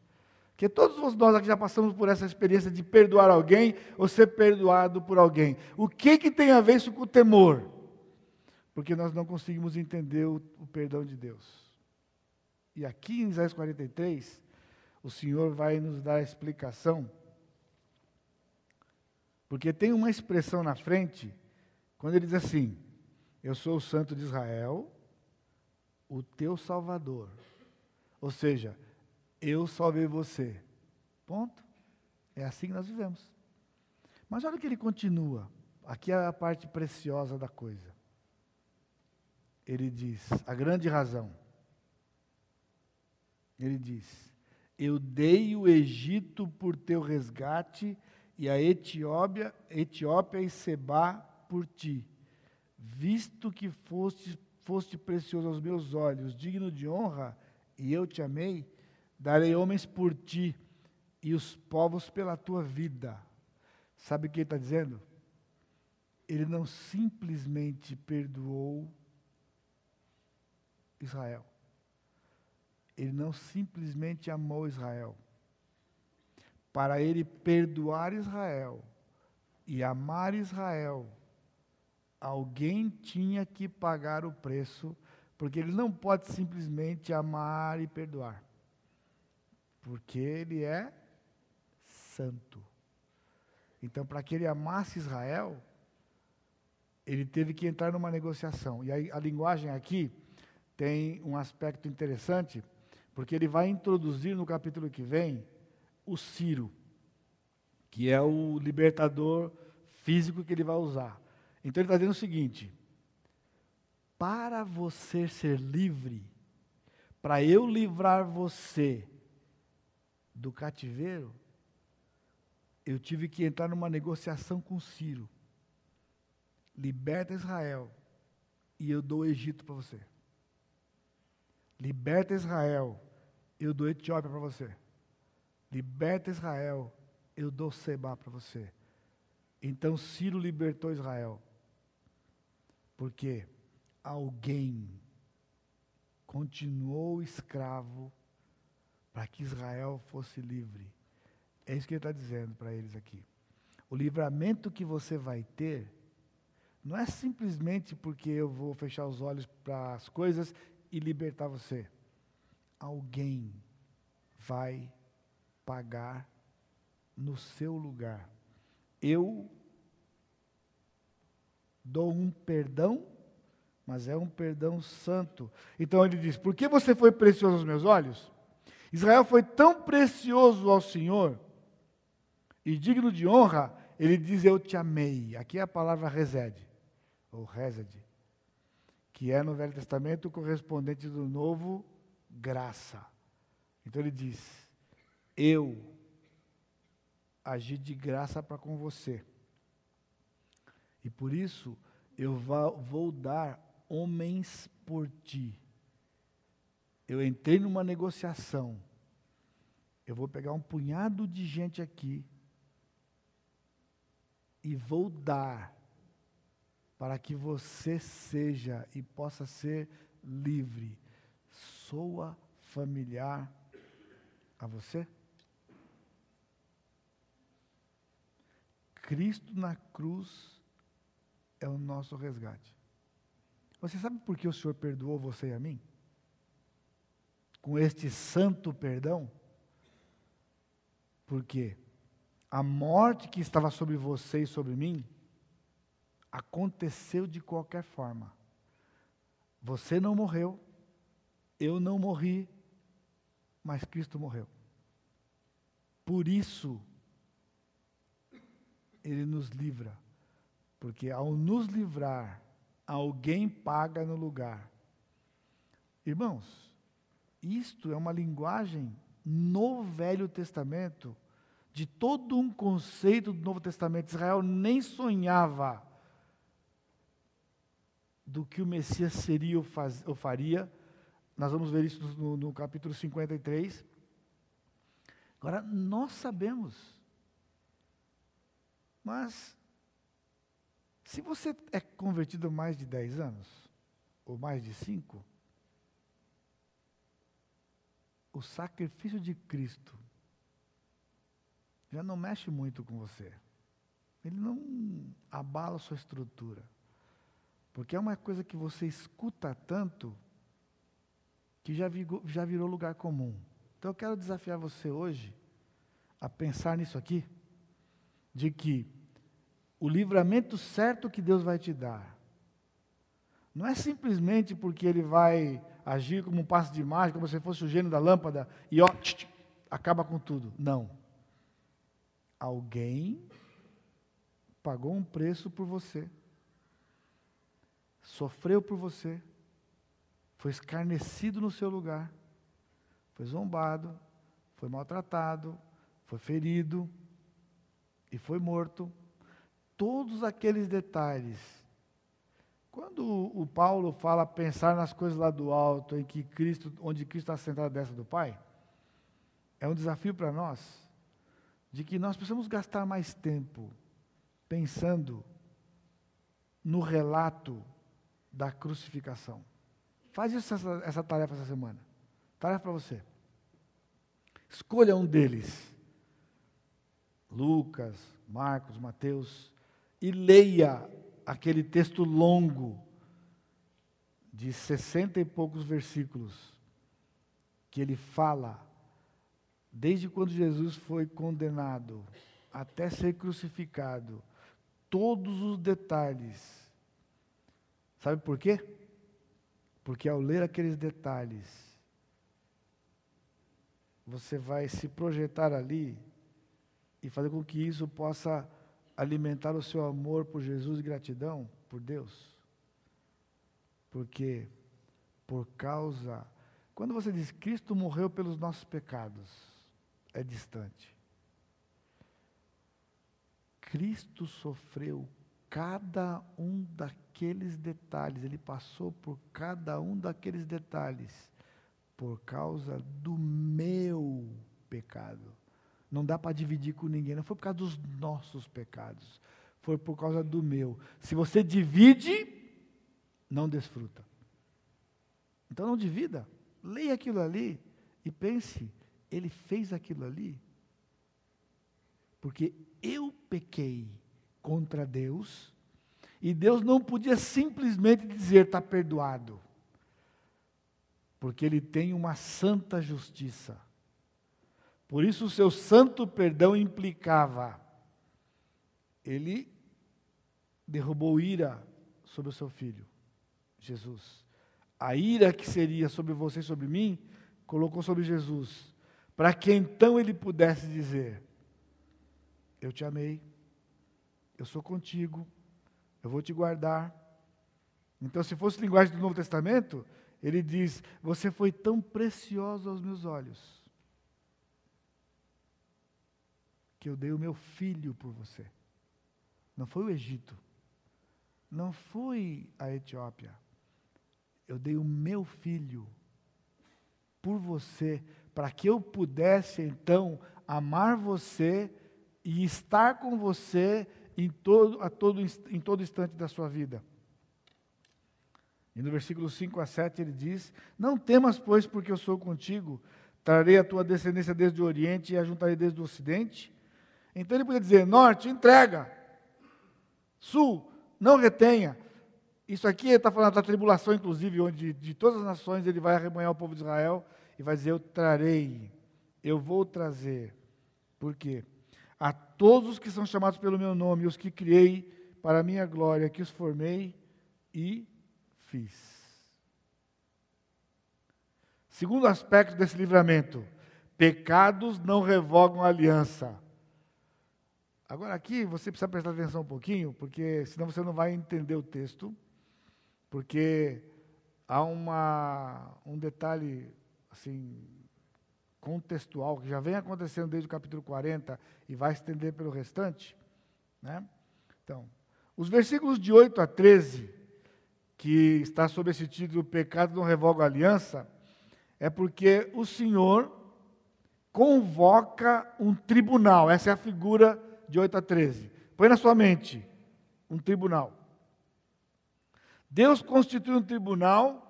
Porque todos nós aqui já passamos por essa experiência de perdoar alguém ou ser perdoado por alguém. O que, que tem a ver isso com o temor? Porque nós não conseguimos entender o, o perdão de Deus. E aqui em Isaías 43, o Senhor vai nos dar a explicação. Porque tem uma expressão na frente, quando ele diz assim: Eu sou o Santo de Israel, o teu Salvador. Ou seja, eu salvei você. Ponto. É assim que nós vivemos. Mas olha que ele continua. Aqui é a parte preciosa da coisa. Ele diz: a grande razão ele diz: Eu dei o Egito por teu resgate e a Etiópia, Etiópia e Seba por ti, visto que foste, foste precioso aos meus olhos, digno de honra, e eu te amei, darei homens por ti e os povos pela tua vida. Sabe o que ele está dizendo? Ele não simplesmente perdoou Israel ele não simplesmente amou Israel. Para ele perdoar Israel e amar Israel, alguém tinha que pagar o preço, porque ele não pode simplesmente amar e perdoar. Porque ele é santo. Então, para que ele amasse Israel, ele teve que entrar numa negociação. E aí, a linguagem aqui tem um aspecto interessante porque ele vai introduzir no capítulo que vem o Ciro. que é o libertador físico que ele vai usar. Então ele está dizendo o seguinte: para você ser livre, para eu livrar você do cativeiro, eu tive que entrar numa negociação com Ciro. Liberta Israel e eu dou o Egito para você. Liberta Israel, eu dou Etiópia para você. Liberta Israel, eu dou Seba para você. Então Ciro libertou Israel. Porque alguém continuou escravo para que Israel fosse livre. É isso que ele está dizendo para eles aqui. O livramento que você vai ter não é simplesmente porque eu vou fechar os olhos para as coisas e libertar você. Alguém vai pagar no seu lugar. Eu dou um perdão, mas é um perdão santo. Então ele diz: Por que você foi precioso aos meus olhos? Israel foi tão precioso ao Senhor e digno de honra, ele diz: Eu te amei. Aqui é a palavra resede, ou resede, que é no Velho Testamento o correspondente do Novo, graça. Então ele diz: Eu agi de graça para com você. E por isso eu vou dar homens por ti. Eu entrei numa negociação. Eu vou pegar um punhado de gente aqui e vou dar para que você seja e possa ser livre. Soa familiar a você? Cristo na cruz é o nosso resgate. Você sabe por que o Senhor perdoou você e a mim? Com este santo perdão? Porque a morte que estava sobre você e sobre mim aconteceu de qualquer forma. Você não morreu, eu não morri, mas Cristo morreu. Por isso, Ele nos livra. Porque ao nos livrar, alguém paga no lugar. Irmãos, isto é uma linguagem no Velho Testamento de todo um conceito do Novo Testamento. Israel nem sonhava do que o Messias seria ou, faz, ou faria. Nós vamos ver isso no, no capítulo 53. Agora, nós sabemos. Mas, se você é convertido mais de 10 anos, ou mais de 5, o sacrifício de Cristo já não mexe muito com você. Ele não abala a sua estrutura. Porque é uma coisa que você escuta tanto que já, virou, já virou lugar comum. Então eu quero desafiar você hoje a pensar nisso aqui, de que o livramento certo que Deus vai te dar, não é simplesmente porque Ele vai agir como um passo de mágica, como se fosse o gênio da lâmpada e ó, tch, tch, acaba com tudo. Não. Alguém pagou um preço por você, sofreu por você, foi escarnecido no seu lugar, foi zombado, foi maltratado, foi ferido e foi morto. Todos aqueles detalhes. Quando o Paulo fala pensar nas coisas lá do alto, em que Cristo, onde Cristo está sentado à destra do Pai, é um desafio para nós de que nós precisamos gastar mais tempo pensando no relato da crucificação. Faz essa, essa tarefa essa semana. Tarefa para você. Escolha um deles. Lucas, Marcos, Mateus, e leia aquele texto longo de sessenta e poucos versículos que ele fala desde quando Jesus foi condenado até ser crucificado, todos os detalhes. Sabe por quê? Porque ao ler aqueles detalhes, você vai se projetar ali e fazer com que isso possa alimentar o seu amor por Jesus e gratidão por Deus. Porque, por causa. Quando você diz Cristo morreu pelos nossos pecados, é distante. Cristo sofreu cada um daqueles detalhes, ele passou por cada um daqueles detalhes por causa do meu pecado. Não dá para dividir com ninguém, não foi por causa dos nossos pecados, foi por causa do meu. Se você divide, não desfruta. Então não divida, leia aquilo ali e pense, ele fez aquilo ali porque eu pequei contra Deus e Deus não podia simplesmente dizer está perdoado, porque Ele tem uma santa justiça. Por isso, o seu santo perdão implicava. Ele derrubou ira sobre o seu filho, Jesus. A ira que seria sobre você e sobre mim, colocou sobre Jesus, para que então ele pudesse dizer: Eu te amei, eu sou contigo, eu vou te guardar. Então, se fosse linguagem do Novo Testamento, ele diz: Você foi tão precioso aos meus olhos, que eu dei o meu filho por você. Não foi o Egito, não foi a Etiópia. Eu dei o meu filho por você, para que eu pudesse então amar você e estar com você em todo, a todo, em todo instante da sua vida. E no versículo 5 a 7 ele diz: Não temas, pois, porque eu sou contigo, trarei a tua descendência desde o Oriente e a juntarei desde o Ocidente. Então ele podia dizer: Norte, entrega. Sul, não retenha. Isso aqui está falando da tribulação, inclusive, onde de todas as nações ele vai arrebanhar o povo de Israel e vai dizer: Eu trarei, eu vou trazer. Por quê? a todos os que são chamados pelo meu nome, os que criei para a minha glória, que os formei e fiz. Segundo aspecto desse livramento, pecados não revogam a aliança. Agora aqui você precisa prestar atenção um pouquinho, porque senão você não vai entender o texto, porque há uma, um detalhe assim contextual, que já vem acontecendo desde o capítulo 40 e vai estender pelo restante. Né? Então, os versículos de 8 a 13, que está sob esse título Pecado não revoga a aliança, é porque o Senhor convoca um tribunal. Essa é a figura de 8 a 13. Põe na sua mente um tribunal. Deus constitui um tribunal.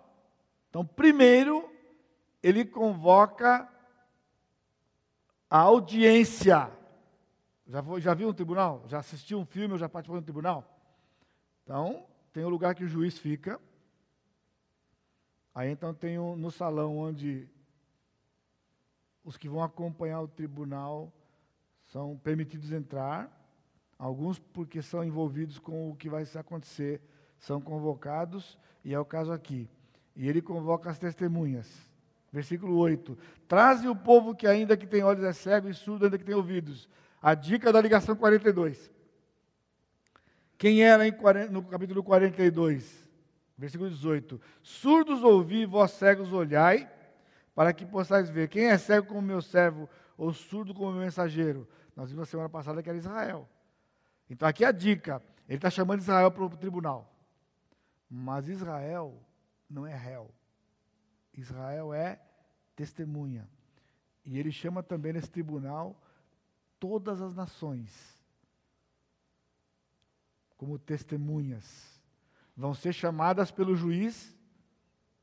Então, primeiro, ele convoca a audiência. Já, foi, já viu um tribunal? Já assistiu um filme ou já participou de um tribunal? Então, tem o lugar que o juiz fica. Aí então tem um, no salão onde os que vão acompanhar o tribunal são permitidos entrar. Alguns, porque são envolvidos com o que vai acontecer, são convocados, e é o caso aqui. E ele convoca as testemunhas. Versículo 8. Traze o povo que ainda que tem olhos é cego e surdo ainda que tem ouvidos. A dica da ligação 42. Quem era em, no capítulo 42? Versículo 18. Surdos ouvi, vós cegos olhai, para que possais ver. Quem é cego como meu servo, ou surdo como meu mensageiro? Nós vimos na semana passada que era Israel. Então aqui é a dica. Ele está chamando Israel para o tribunal. Mas Israel não é réu. Israel é testemunha. E ele chama também nesse tribunal todas as nações como testemunhas. Vão ser chamadas pelo juiz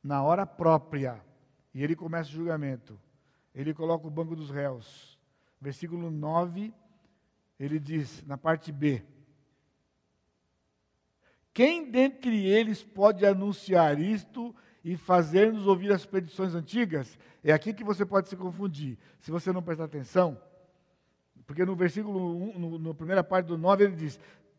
na hora própria. E ele começa o julgamento. Ele coloca o banco dos réus. Versículo 9, ele diz, na parte B: Quem dentre eles pode anunciar isto e fazer-nos ouvir as predições antigas, é aqui que você pode se confundir, se você não prestar atenção. Porque no versículo 1, no, no primeira parte do 9, ele diz: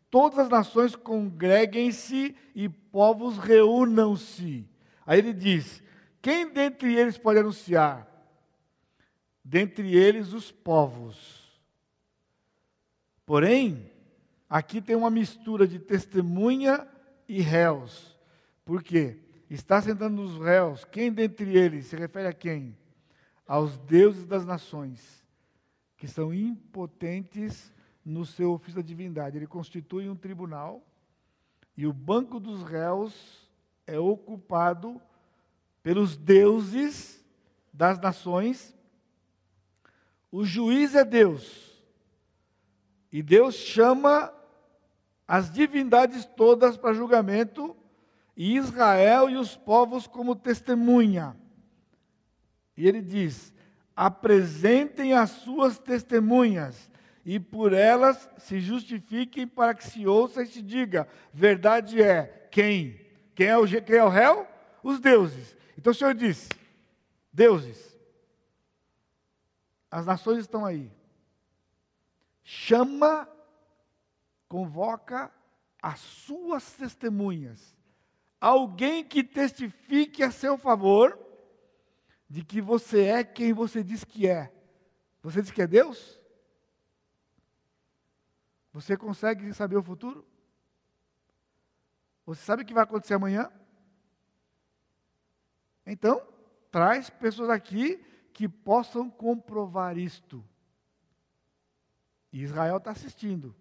Todas as nações congreguem-se e povos reúnam-se. Aí ele diz: Quem dentre eles pode anunciar? Dentre eles os povos. Porém, aqui tem uma mistura de testemunha e réus. Por quê? Está sentando os réus. Quem dentre eles se refere a quem? Aos deuses das nações, que são impotentes no seu ofício da divindade. Ele constitui um tribunal e o banco dos réus é ocupado pelos deuses das nações. O juiz é Deus. E Deus chama as divindades todas para julgamento e Israel e os povos como testemunha. E ele diz: apresentem as suas testemunhas, e por elas se justifiquem para que se ouça e se diga: verdade é quem? Quem é o, quem é o réu? Os deuses. Então o Senhor diz: deuses, as nações estão aí. Chama, convoca as suas testemunhas alguém que testifique a seu favor de que você é quem você diz que é. Você diz que é Deus? Você consegue saber o futuro? Você sabe o que vai acontecer amanhã? Então, traz pessoas aqui que possam comprovar isto. E Israel está assistindo.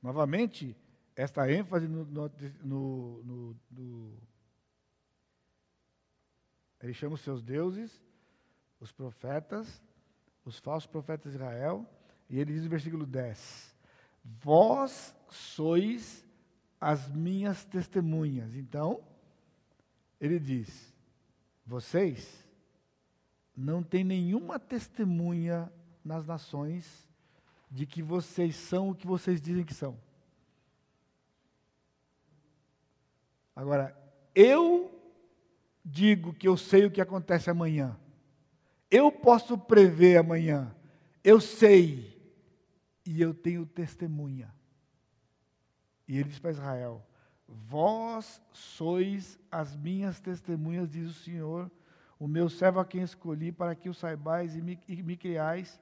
Novamente, esta ênfase no, no, no, no, Ele chama os seus deuses, os profetas, os falsos profetas de Israel, e ele diz no versículo 10: Vós sois as minhas testemunhas. Então, ele diz: Vocês não têm nenhuma testemunha nas nações de que vocês são o que vocês dizem que são. Agora, eu digo que eu sei o que acontece amanhã. Eu posso prever amanhã. Eu sei. E eu tenho testemunha. E ele diz para Israel: Vós sois as minhas testemunhas, diz o Senhor, o meu servo a quem escolhi, para que o saibais e me, e me criais,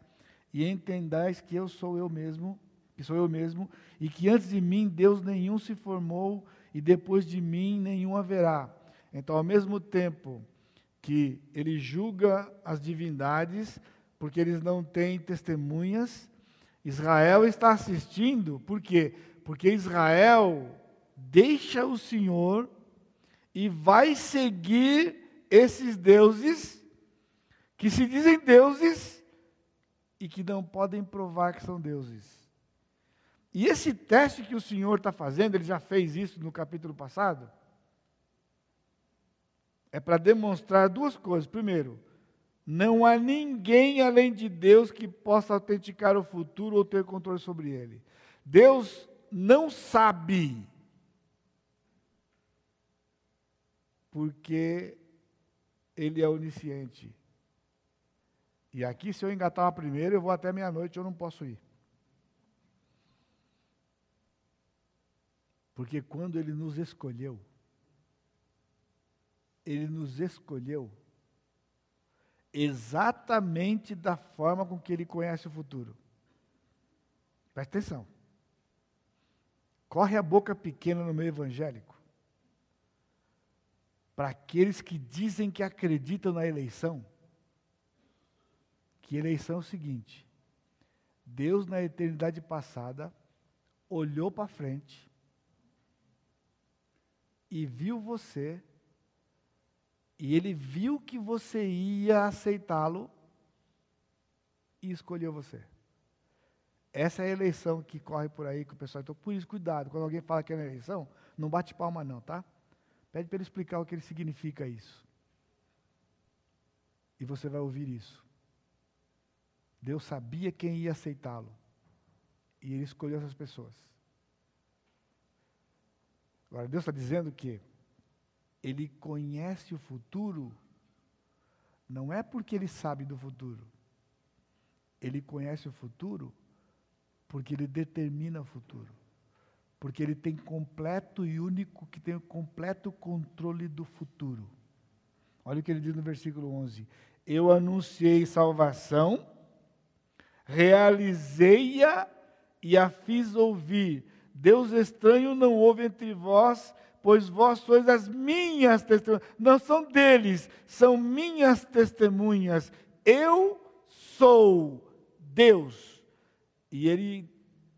e entendais que eu sou eu mesmo, que sou eu mesmo, e que antes de mim Deus nenhum se formou, e depois de mim nenhum haverá. Então, ao mesmo tempo que ele julga as divindades, porque eles não têm testemunhas, Israel está assistindo, por quê? Porque Israel deixa o Senhor e vai seguir esses deuses que se dizem deuses e que não podem provar que são deuses. E esse teste que o Senhor está fazendo, ele já fez isso no capítulo passado, é para demonstrar duas coisas. Primeiro, não há ninguém além de Deus que possa autenticar o futuro ou ter controle sobre ele. Deus não sabe, porque Ele é onisciente. E aqui, se eu engatar uma primeira, eu vou até meia-noite, eu não posso ir. Porque quando Ele nos escolheu, Ele nos escolheu exatamente da forma com que Ele conhece o futuro. Presta atenção. Corre a boca pequena no meio evangélico. Para aqueles que dizem que acreditam na eleição, que eleição é o seguinte: Deus, na eternidade passada, olhou para frente e viu você, e ele viu que você ia aceitá-lo e escolheu você. Essa é a eleição que corre por aí com o pessoal. Então, por isso, cuidado. Quando alguém fala que é uma eleição, não bate palma, não, tá? Pede para ele explicar o que ele significa isso. E você vai ouvir isso. Deus sabia quem ia aceitá-lo. E ele escolheu essas pessoas. Agora, Deus está dizendo que Ele conhece o futuro, não é porque Ele sabe do futuro. Ele conhece o futuro porque Ele determina o futuro. Porque Ele tem completo e único, que tem o completo controle do futuro. Olha o que ele diz no versículo 11: Eu anunciei salvação Realizei-a e a fiz ouvir. Deus estranho não houve entre vós, pois vós sois as minhas testemunhas. Não são deles, são minhas testemunhas. Eu sou Deus. E ele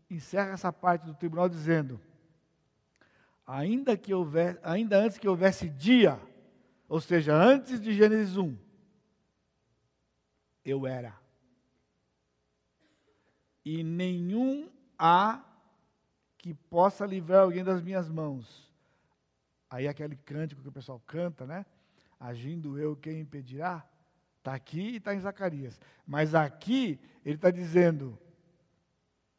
encerra essa parte do tribunal dizendo: ainda que houver, ainda antes que houvesse dia, ou seja, antes de Gênesis 1, eu era. E nenhum há que possa livrar alguém das minhas mãos. Aí aquele cântico que o pessoal canta, né? Agindo eu, quem impedirá? Está aqui e está em Zacarias. Mas aqui ele está dizendo: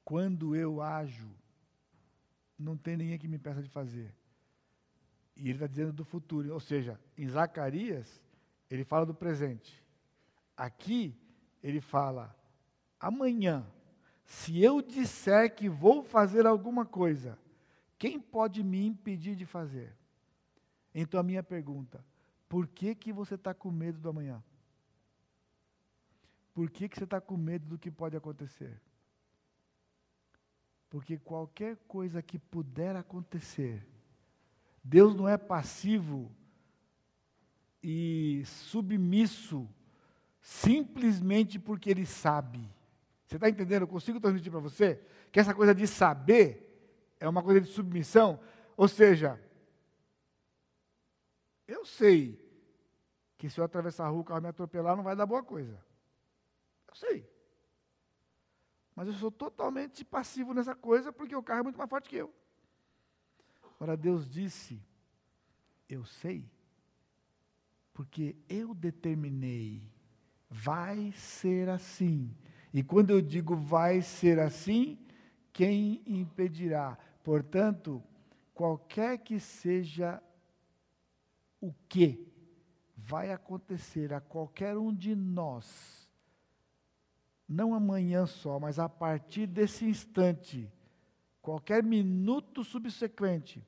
quando eu ajo, não tem ninguém que me peça de fazer. E ele está dizendo do futuro. Ou seja, em Zacarias, ele fala do presente. Aqui, ele fala: amanhã, se eu disser que vou fazer alguma coisa, quem pode me impedir de fazer? Então a minha pergunta: por que, que você está com medo do amanhã? Por que, que você está com medo do que pode acontecer? Porque qualquer coisa que puder acontecer, Deus não é passivo e submisso simplesmente porque Ele sabe. Você está entendendo? Eu consigo transmitir para você que essa coisa de saber é uma coisa de submissão. Ou seja, eu sei que se eu atravessar a rua, o carro me atropelar, não vai dar boa coisa. Eu sei. Mas eu sou totalmente passivo nessa coisa porque o carro é muito mais forte que eu. Agora Deus disse: Eu sei, porque eu determinei, vai ser assim. E quando eu digo vai ser assim, quem impedirá? Portanto, qualquer que seja o que vai acontecer a qualquer um de nós, não amanhã só, mas a partir desse instante, qualquer minuto subsequente,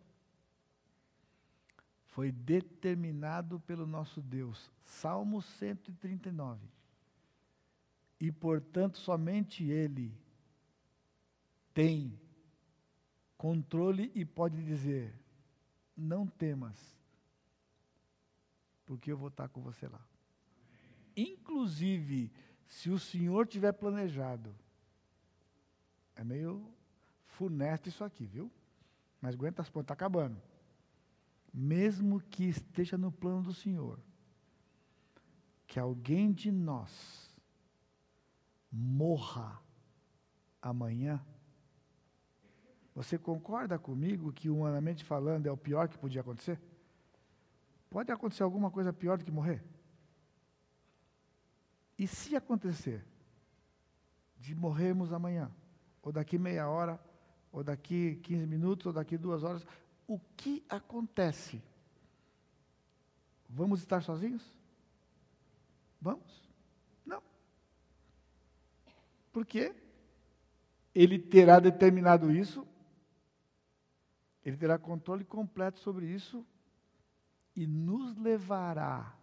foi determinado pelo nosso Deus. Salmo 139. E, portanto, somente Ele tem controle e pode dizer: não temas, porque eu vou estar com você lá. Inclusive, se o senhor tiver planejado, é meio funesto isso aqui, viu? Mas aguenta as pontas, está acabando. Mesmo que esteja no plano do Senhor, que alguém de nós morra amanhã, você concorda comigo que, humanamente falando, é o pior que podia acontecer? Pode acontecer alguma coisa pior do que morrer? E se acontecer de morrermos amanhã, ou daqui meia hora, ou daqui 15 minutos, ou daqui duas horas, o que acontece? Vamos estar sozinhos? Vamos? Não. Por quê? Ele terá determinado isso, ele terá controle completo sobre isso e nos levará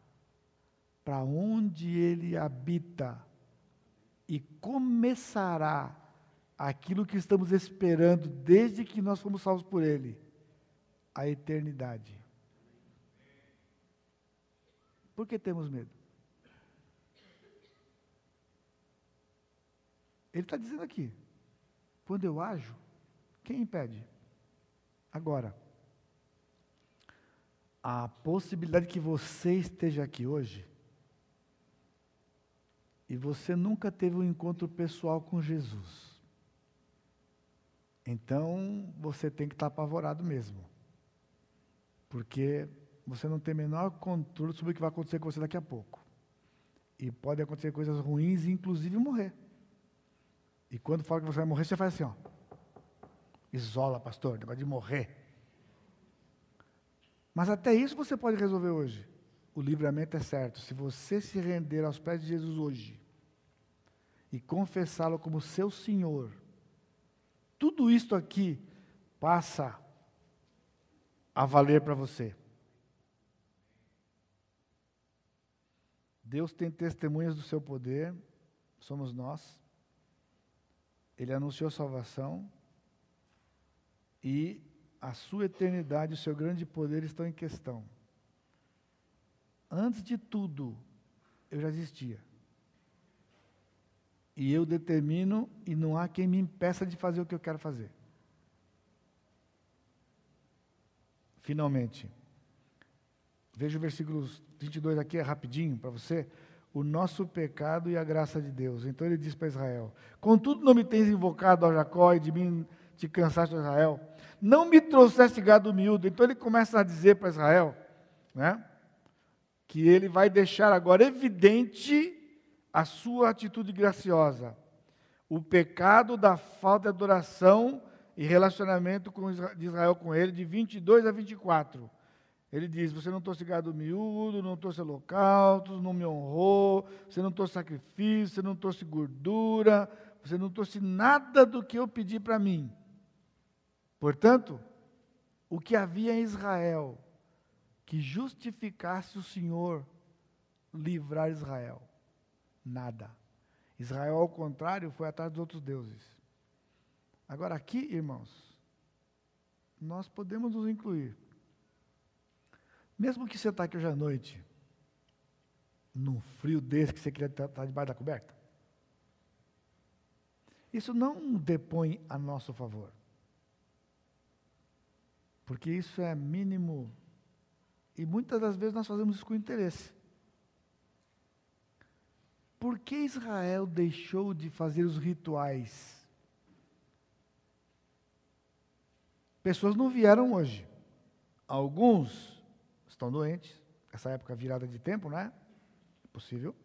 para onde ele habita e começará aquilo que estamos esperando desde que nós fomos salvos por ele a eternidade. Por que temos medo? Ele está dizendo aqui: quando eu ajo, quem impede? Agora, a possibilidade que você esteja aqui hoje e você nunca teve um encontro pessoal com Jesus. Então, você tem que estar apavorado mesmo. Porque você não tem menor controle sobre o que vai acontecer com você daqui a pouco. E pode acontecer coisas ruins, inclusive morrer. E quando fala que você vai morrer, você faz assim, ó. Isola, pastor, negócio de morrer. Mas até isso você pode resolver hoje o livramento é certo. Se você se render aos pés de Jesus hoje e confessá-lo como seu Senhor, tudo isto aqui passa a valer para você. Deus tem testemunhas do seu poder, somos nós. ele anunciou salvação e a sua eternidade, o seu grande poder estão em questão. Antes de tudo, eu já existia. E eu determino e não há quem me impeça de fazer o que eu quero fazer. Finalmente, veja o versículo 22 aqui, é rapidinho para você. O nosso pecado e a graça de Deus. Então ele diz para Israel: Contudo, não me tens invocado a Jacó e de mim te cansaste, Israel. Não me trouxeste gado miúdo. Então ele começa a dizer para Israel, né? Que ele vai deixar agora evidente a sua atitude graciosa. O pecado da falta de adoração e relacionamento de Israel com ele, de 22 a 24. Ele diz: Você não trouxe gado miúdo, não trouxe holocausto, não me honrou, você não trouxe sacrifício, você não trouxe gordura, você não trouxe nada do que eu pedi para mim. Portanto, o que havia em Israel que justificasse o Senhor livrar Israel? Nada. Israel, ao contrário, foi atrás dos outros deuses. Agora, aqui, irmãos, nós podemos nos incluir. Mesmo que você está aqui hoje à noite, num frio desse que você queria estar tá, tá debaixo da coberta, isso não depõe a nosso favor. Porque isso é mínimo. E muitas das vezes nós fazemos isso com interesse. Por que Israel deixou de fazer os rituais? Pessoas não vieram hoje. Alguns estão doentes. Essa época virada de tempo, não é? É possível.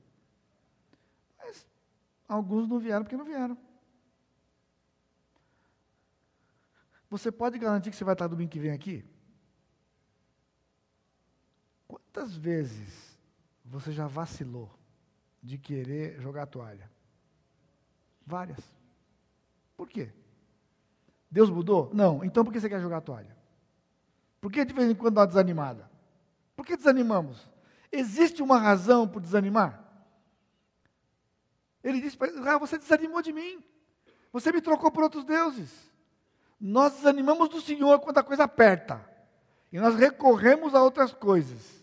Mas alguns não vieram porque não vieram. Você pode garantir que você vai estar domingo que vem aqui? Quantas vezes você já vacilou de querer jogar a toalha? Várias. Por quê? Deus mudou? Não. Então por que você quer jogar a toalha? Por que de vez em quando dá uma desanimada? Por que desanimamos? Existe uma razão por desanimar? Ele disse para Israel: Você desanimou de mim. Você me trocou por outros deuses. Nós desanimamos do Senhor quando a coisa aperta. E nós recorremos a outras coisas.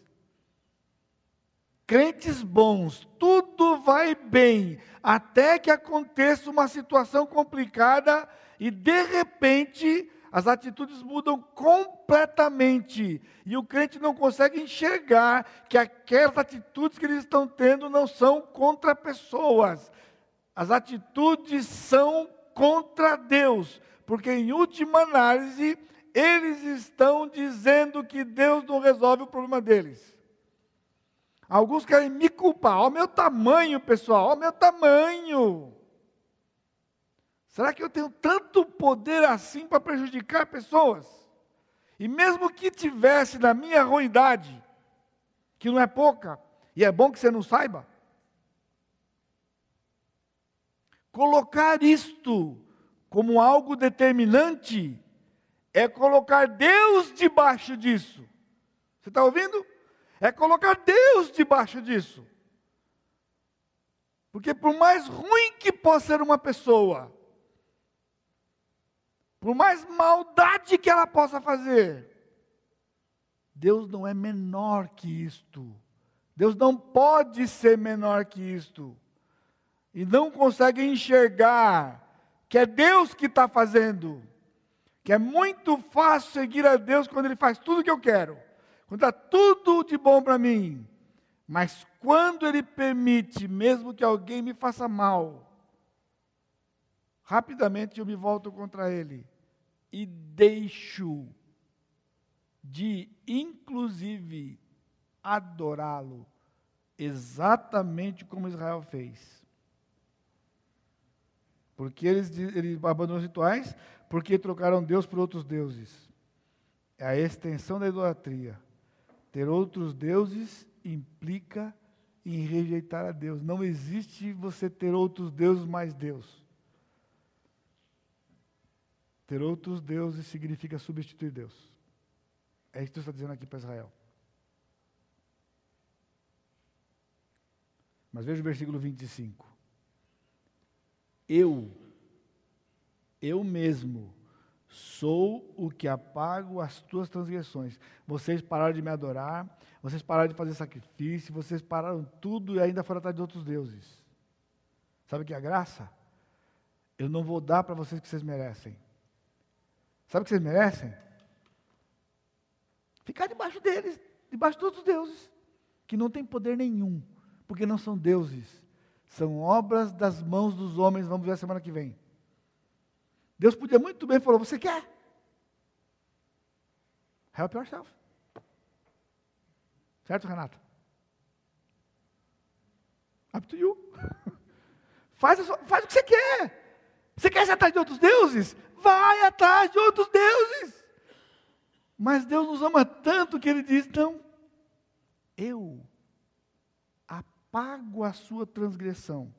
Crentes bons, tudo vai bem, até que aconteça uma situação complicada e de repente as atitudes mudam completamente. E o crente não consegue enxergar que aquelas atitudes que eles estão tendo não são contra pessoas. As atitudes são contra Deus porque em última análise, eles estão dizendo que Deus não resolve o problema deles. Alguns querem me culpar. Olha o meu tamanho, pessoal, olha o meu tamanho. Será que eu tenho tanto poder assim para prejudicar pessoas? E mesmo que tivesse na minha ruindade, que não é pouca, e é bom que você não saiba, colocar isto como algo determinante é colocar Deus debaixo disso. Você está ouvindo? É colocar Deus debaixo disso. Porque por mais ruim que possa ser uma pessoa, por mais maldade que ela possa fazer, Deus não é menor que isto. Deus não pode ser menor que isto. E não consegue enxergar que é Deus que está fazendo, que é muito fácil seguir a Deus quando Ele faz tudo o que eu quero, quando está tudo de bom para mim, mas quando Ele permite, mesmo que alguém me faça mal, rapidamente eu me volto contra Ele e deixo de, inclusive, adorá-lo, exatamente como Israel fez. Porque eles, eles abandonaram os rituais, porque trocaram Deus por outros deuses. É a extensão da idolatria. Ter outros deuses implica em rejeitar a Deus. Não existe você ter outros deuses mais Deus. Ter outros deuses significa substituir Deus. É isso que Deus está dizendo aqui para Israel. Mas veja o versículo 25 eu Eu mesmo sou o que apago as tuas transgressões. Vocês pararam de me adorar, vocês pararam de fazer sacrifício, vocês pararam tudo e ainda foram atrás de outros deuses. Sabe o que é a graça? Eu não vou dar para vocês o que vocês merecem. Sabe o que vocês merecem? Ficar debaixo deles, debaixo de outros deuses, que não têm poder nenhum, porque não são deuses, são obras das mãos dos homens. Vamos ver a semana que vem. Deus podia muito bem falar: Você quer? Help yourself. Certo, Renato? Up to you. faz, sua, faz o que você quer. Você quer ir atrás de outros deuses? Vai atrás de outros deuses. Mas Deus nos ama tanto que Ele diz: Não, eu apago a sua transgressão.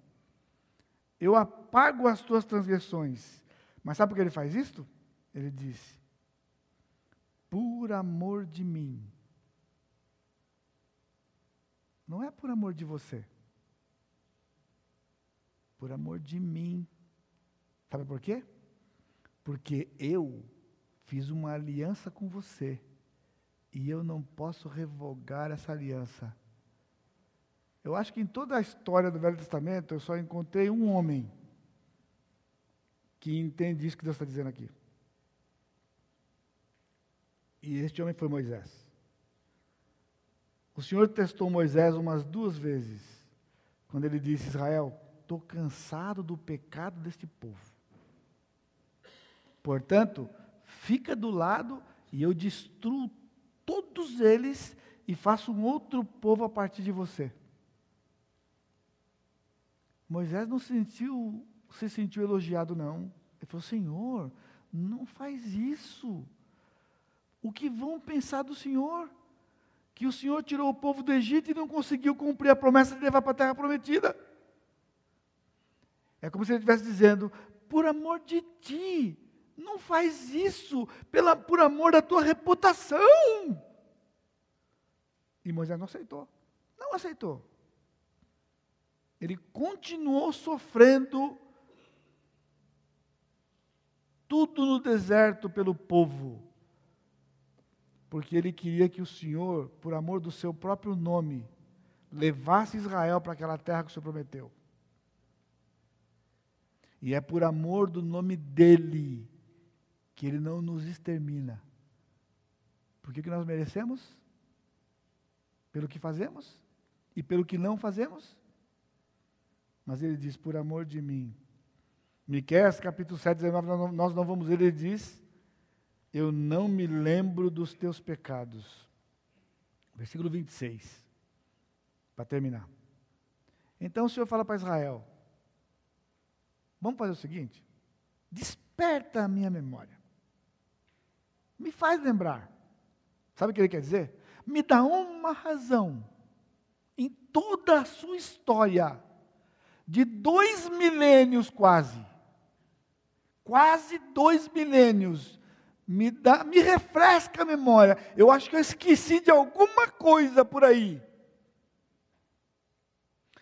Eu apago as tuas transgressões mas sabe por que ele faz isto? Ele disse: por amor de mim. Não é por amor de você. Por amor de mim. Sabe por quê? Porque eu fiz uma aliança com você. E eu não posso revogar essa aliança. Eu acho que em toda a história do Velho Testamento eu só encontrei um homem que entende isso que Deus está dizendo aqui. E este homem foi Moisés. O Senhor testou Moisés umas duas vezes, quando ele disse: Israel, estou cansado do pecado deste povo. Portanto, fica do lado e eu destruo todos eles e faço um outro povo a partir de você. Moisés não sentiu se sentiu elogiado, não. Ele falou: Senhor, não faz isso. O que vão pensar do Senhor? Que o Senhor tirou o povo do Egito e não conseguiu cumprir a promessa de levar para a terra prometida. É como se ele estivesse dizendo: por amor de ti, não faz isso, pela, por amor da tua reputação. E Moisés não aceitou. Não aceitou. Ele continuou sofrendo tudo no deserto pelo povo, porque ele queria que o Senhor, por amor do seu próprio nome, levasse Israel para aquela terra que o Senhor prometeu. E é por amor do nome dele que ele não nos extermina. Por que, que nós merecemos? Pelo que fazemos e pelo que não fazemos? Mas ele diz: por amor de mim, Miqueias capítulo 7, 19, nós não vamos ler, ele diz, eu não me lembro dos teus pecados. Versículo 26, para terminar. Então o Senhor fala para Israel, vamos fazer o seguinte, desperta a minha memória, me faz lembrar, sabe o que ele quer dizer? Me dá uma razão, em toda a sua história, de dois milênios quase, quase dois milênios. Me, dá, me refresca a memória. Eu acho que eu esqueci de alguma coisa por aí.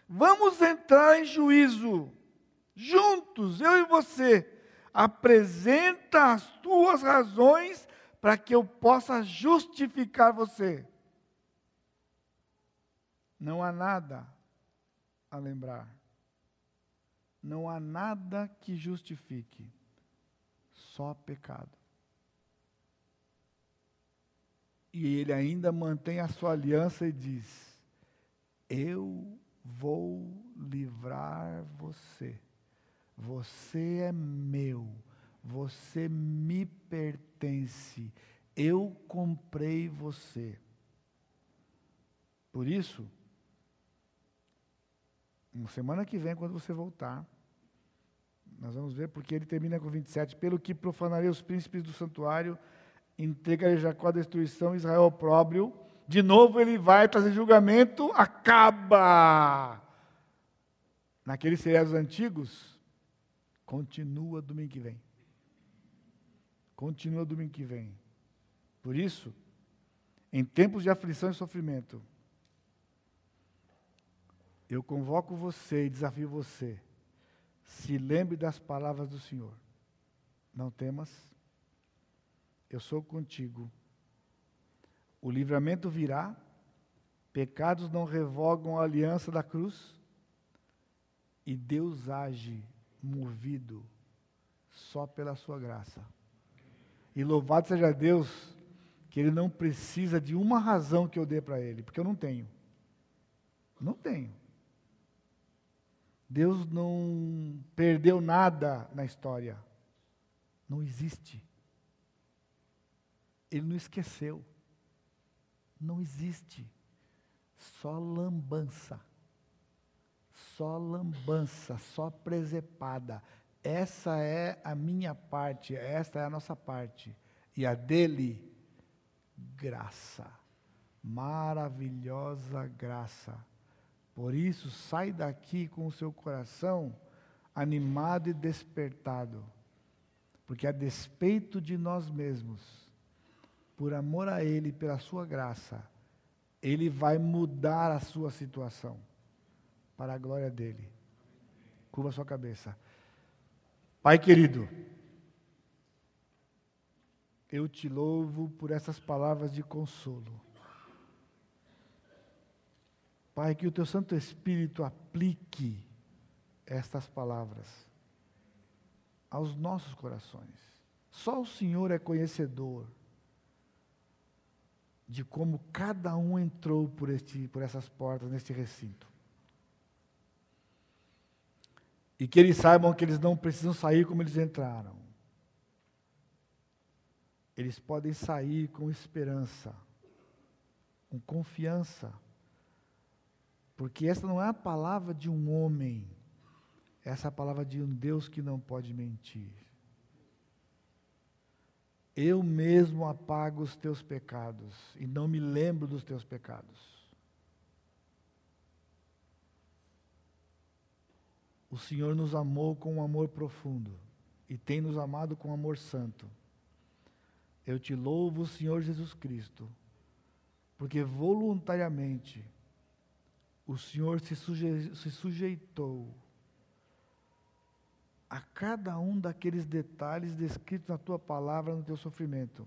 Vamos entrar em juízo, juntos, eu e você. Apresenta as tuas razões para que eu possa justificar você. Não há nada a lembrar. Não há nada que justifique só pecado. E ele ainda mantém a sua aliança e diz: Eu vou livrar você. Você é meu. Você me pertence. Eu comprei você. Por isso, na semana que vem, quando você voltar, nós vamos ver porque ele termina com 27. Pelo que profanarei os príncipes do santuário, entregarei Jacó a destruição, Israel próprio. De novo ele vai trazer julgamento, acaba. Naqueles seriados antigos, continua domingo que vem. Continua domingo que vem. Por isso, em tempos de aflição e sofrimento, eu convoco você e desafio você se lembre das palavras do Senhor. Não temas, eu sou contigo. O livramento virá, pecados não revogam a aliança da cruz, e Deus age movido só pela sua graça. E louvado seja Deus que Ele não precisa de uma razão que eu dê para Ele, porque eu não tenho. Não tenho. Deus não perdeu nada na história. Não existe. Ele não esqueceu. Não existe. Só lambança. Só lambança, só presepada. Essa é a minha parte, esta é a nossa parte. E a dele, graça. Maravilhosa graça. Por isso, sai daqui com o seu coração animado e despertado. Porque a despeito de nós mesmos, por amor a Ele, pela Sua graça, Ele vai mudar a sua situação para a glória dEle. Curva sua cabeça. Pai querido, eu te louvo por essas palavras de consolo. Pai, que o teu Santo Espírito aplique estas palavras aos nossos corações. Só o Senhor é conhecedor de como cada um entrou por, este, por essas portas, neste recinto. E que eles saibam que eles não precisam sair como eles entraram. Eles podem sair com esperança, com confiança porque essa não é a palavra de um homem, essa é a palavra de um Deus que não pode mentir. Eu mesmo apago os teus pecados e não me lembro dos teus pecados. O Senhor nos amou com um amor profundo e tem nos amado com amor santo. Eu te louvo, Senhor Jesus Cristo, porque voluntariamente o Senhor se, suje, se sujeitou a cada um daqueles detalhes descritos na tua palavra, no teu sofrimento,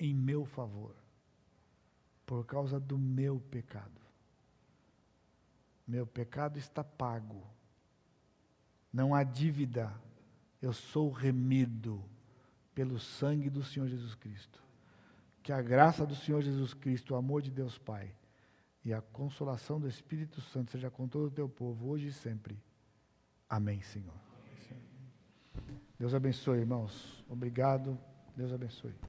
em meu favor, por causa do meu pecado. Meu pecado está pago, não há dívida, eu sou remido pelo sangue do Senhor Jesus Cristo. Que a graça do Senhor Jesus Cristo, o amor de Deus Pai, e a consolação do Espírito Santo seja com todo o teu povo, hoje e sempre. Amém, Senhor. Deus abençoe, irmãos. Obrigado. Deus abençoe.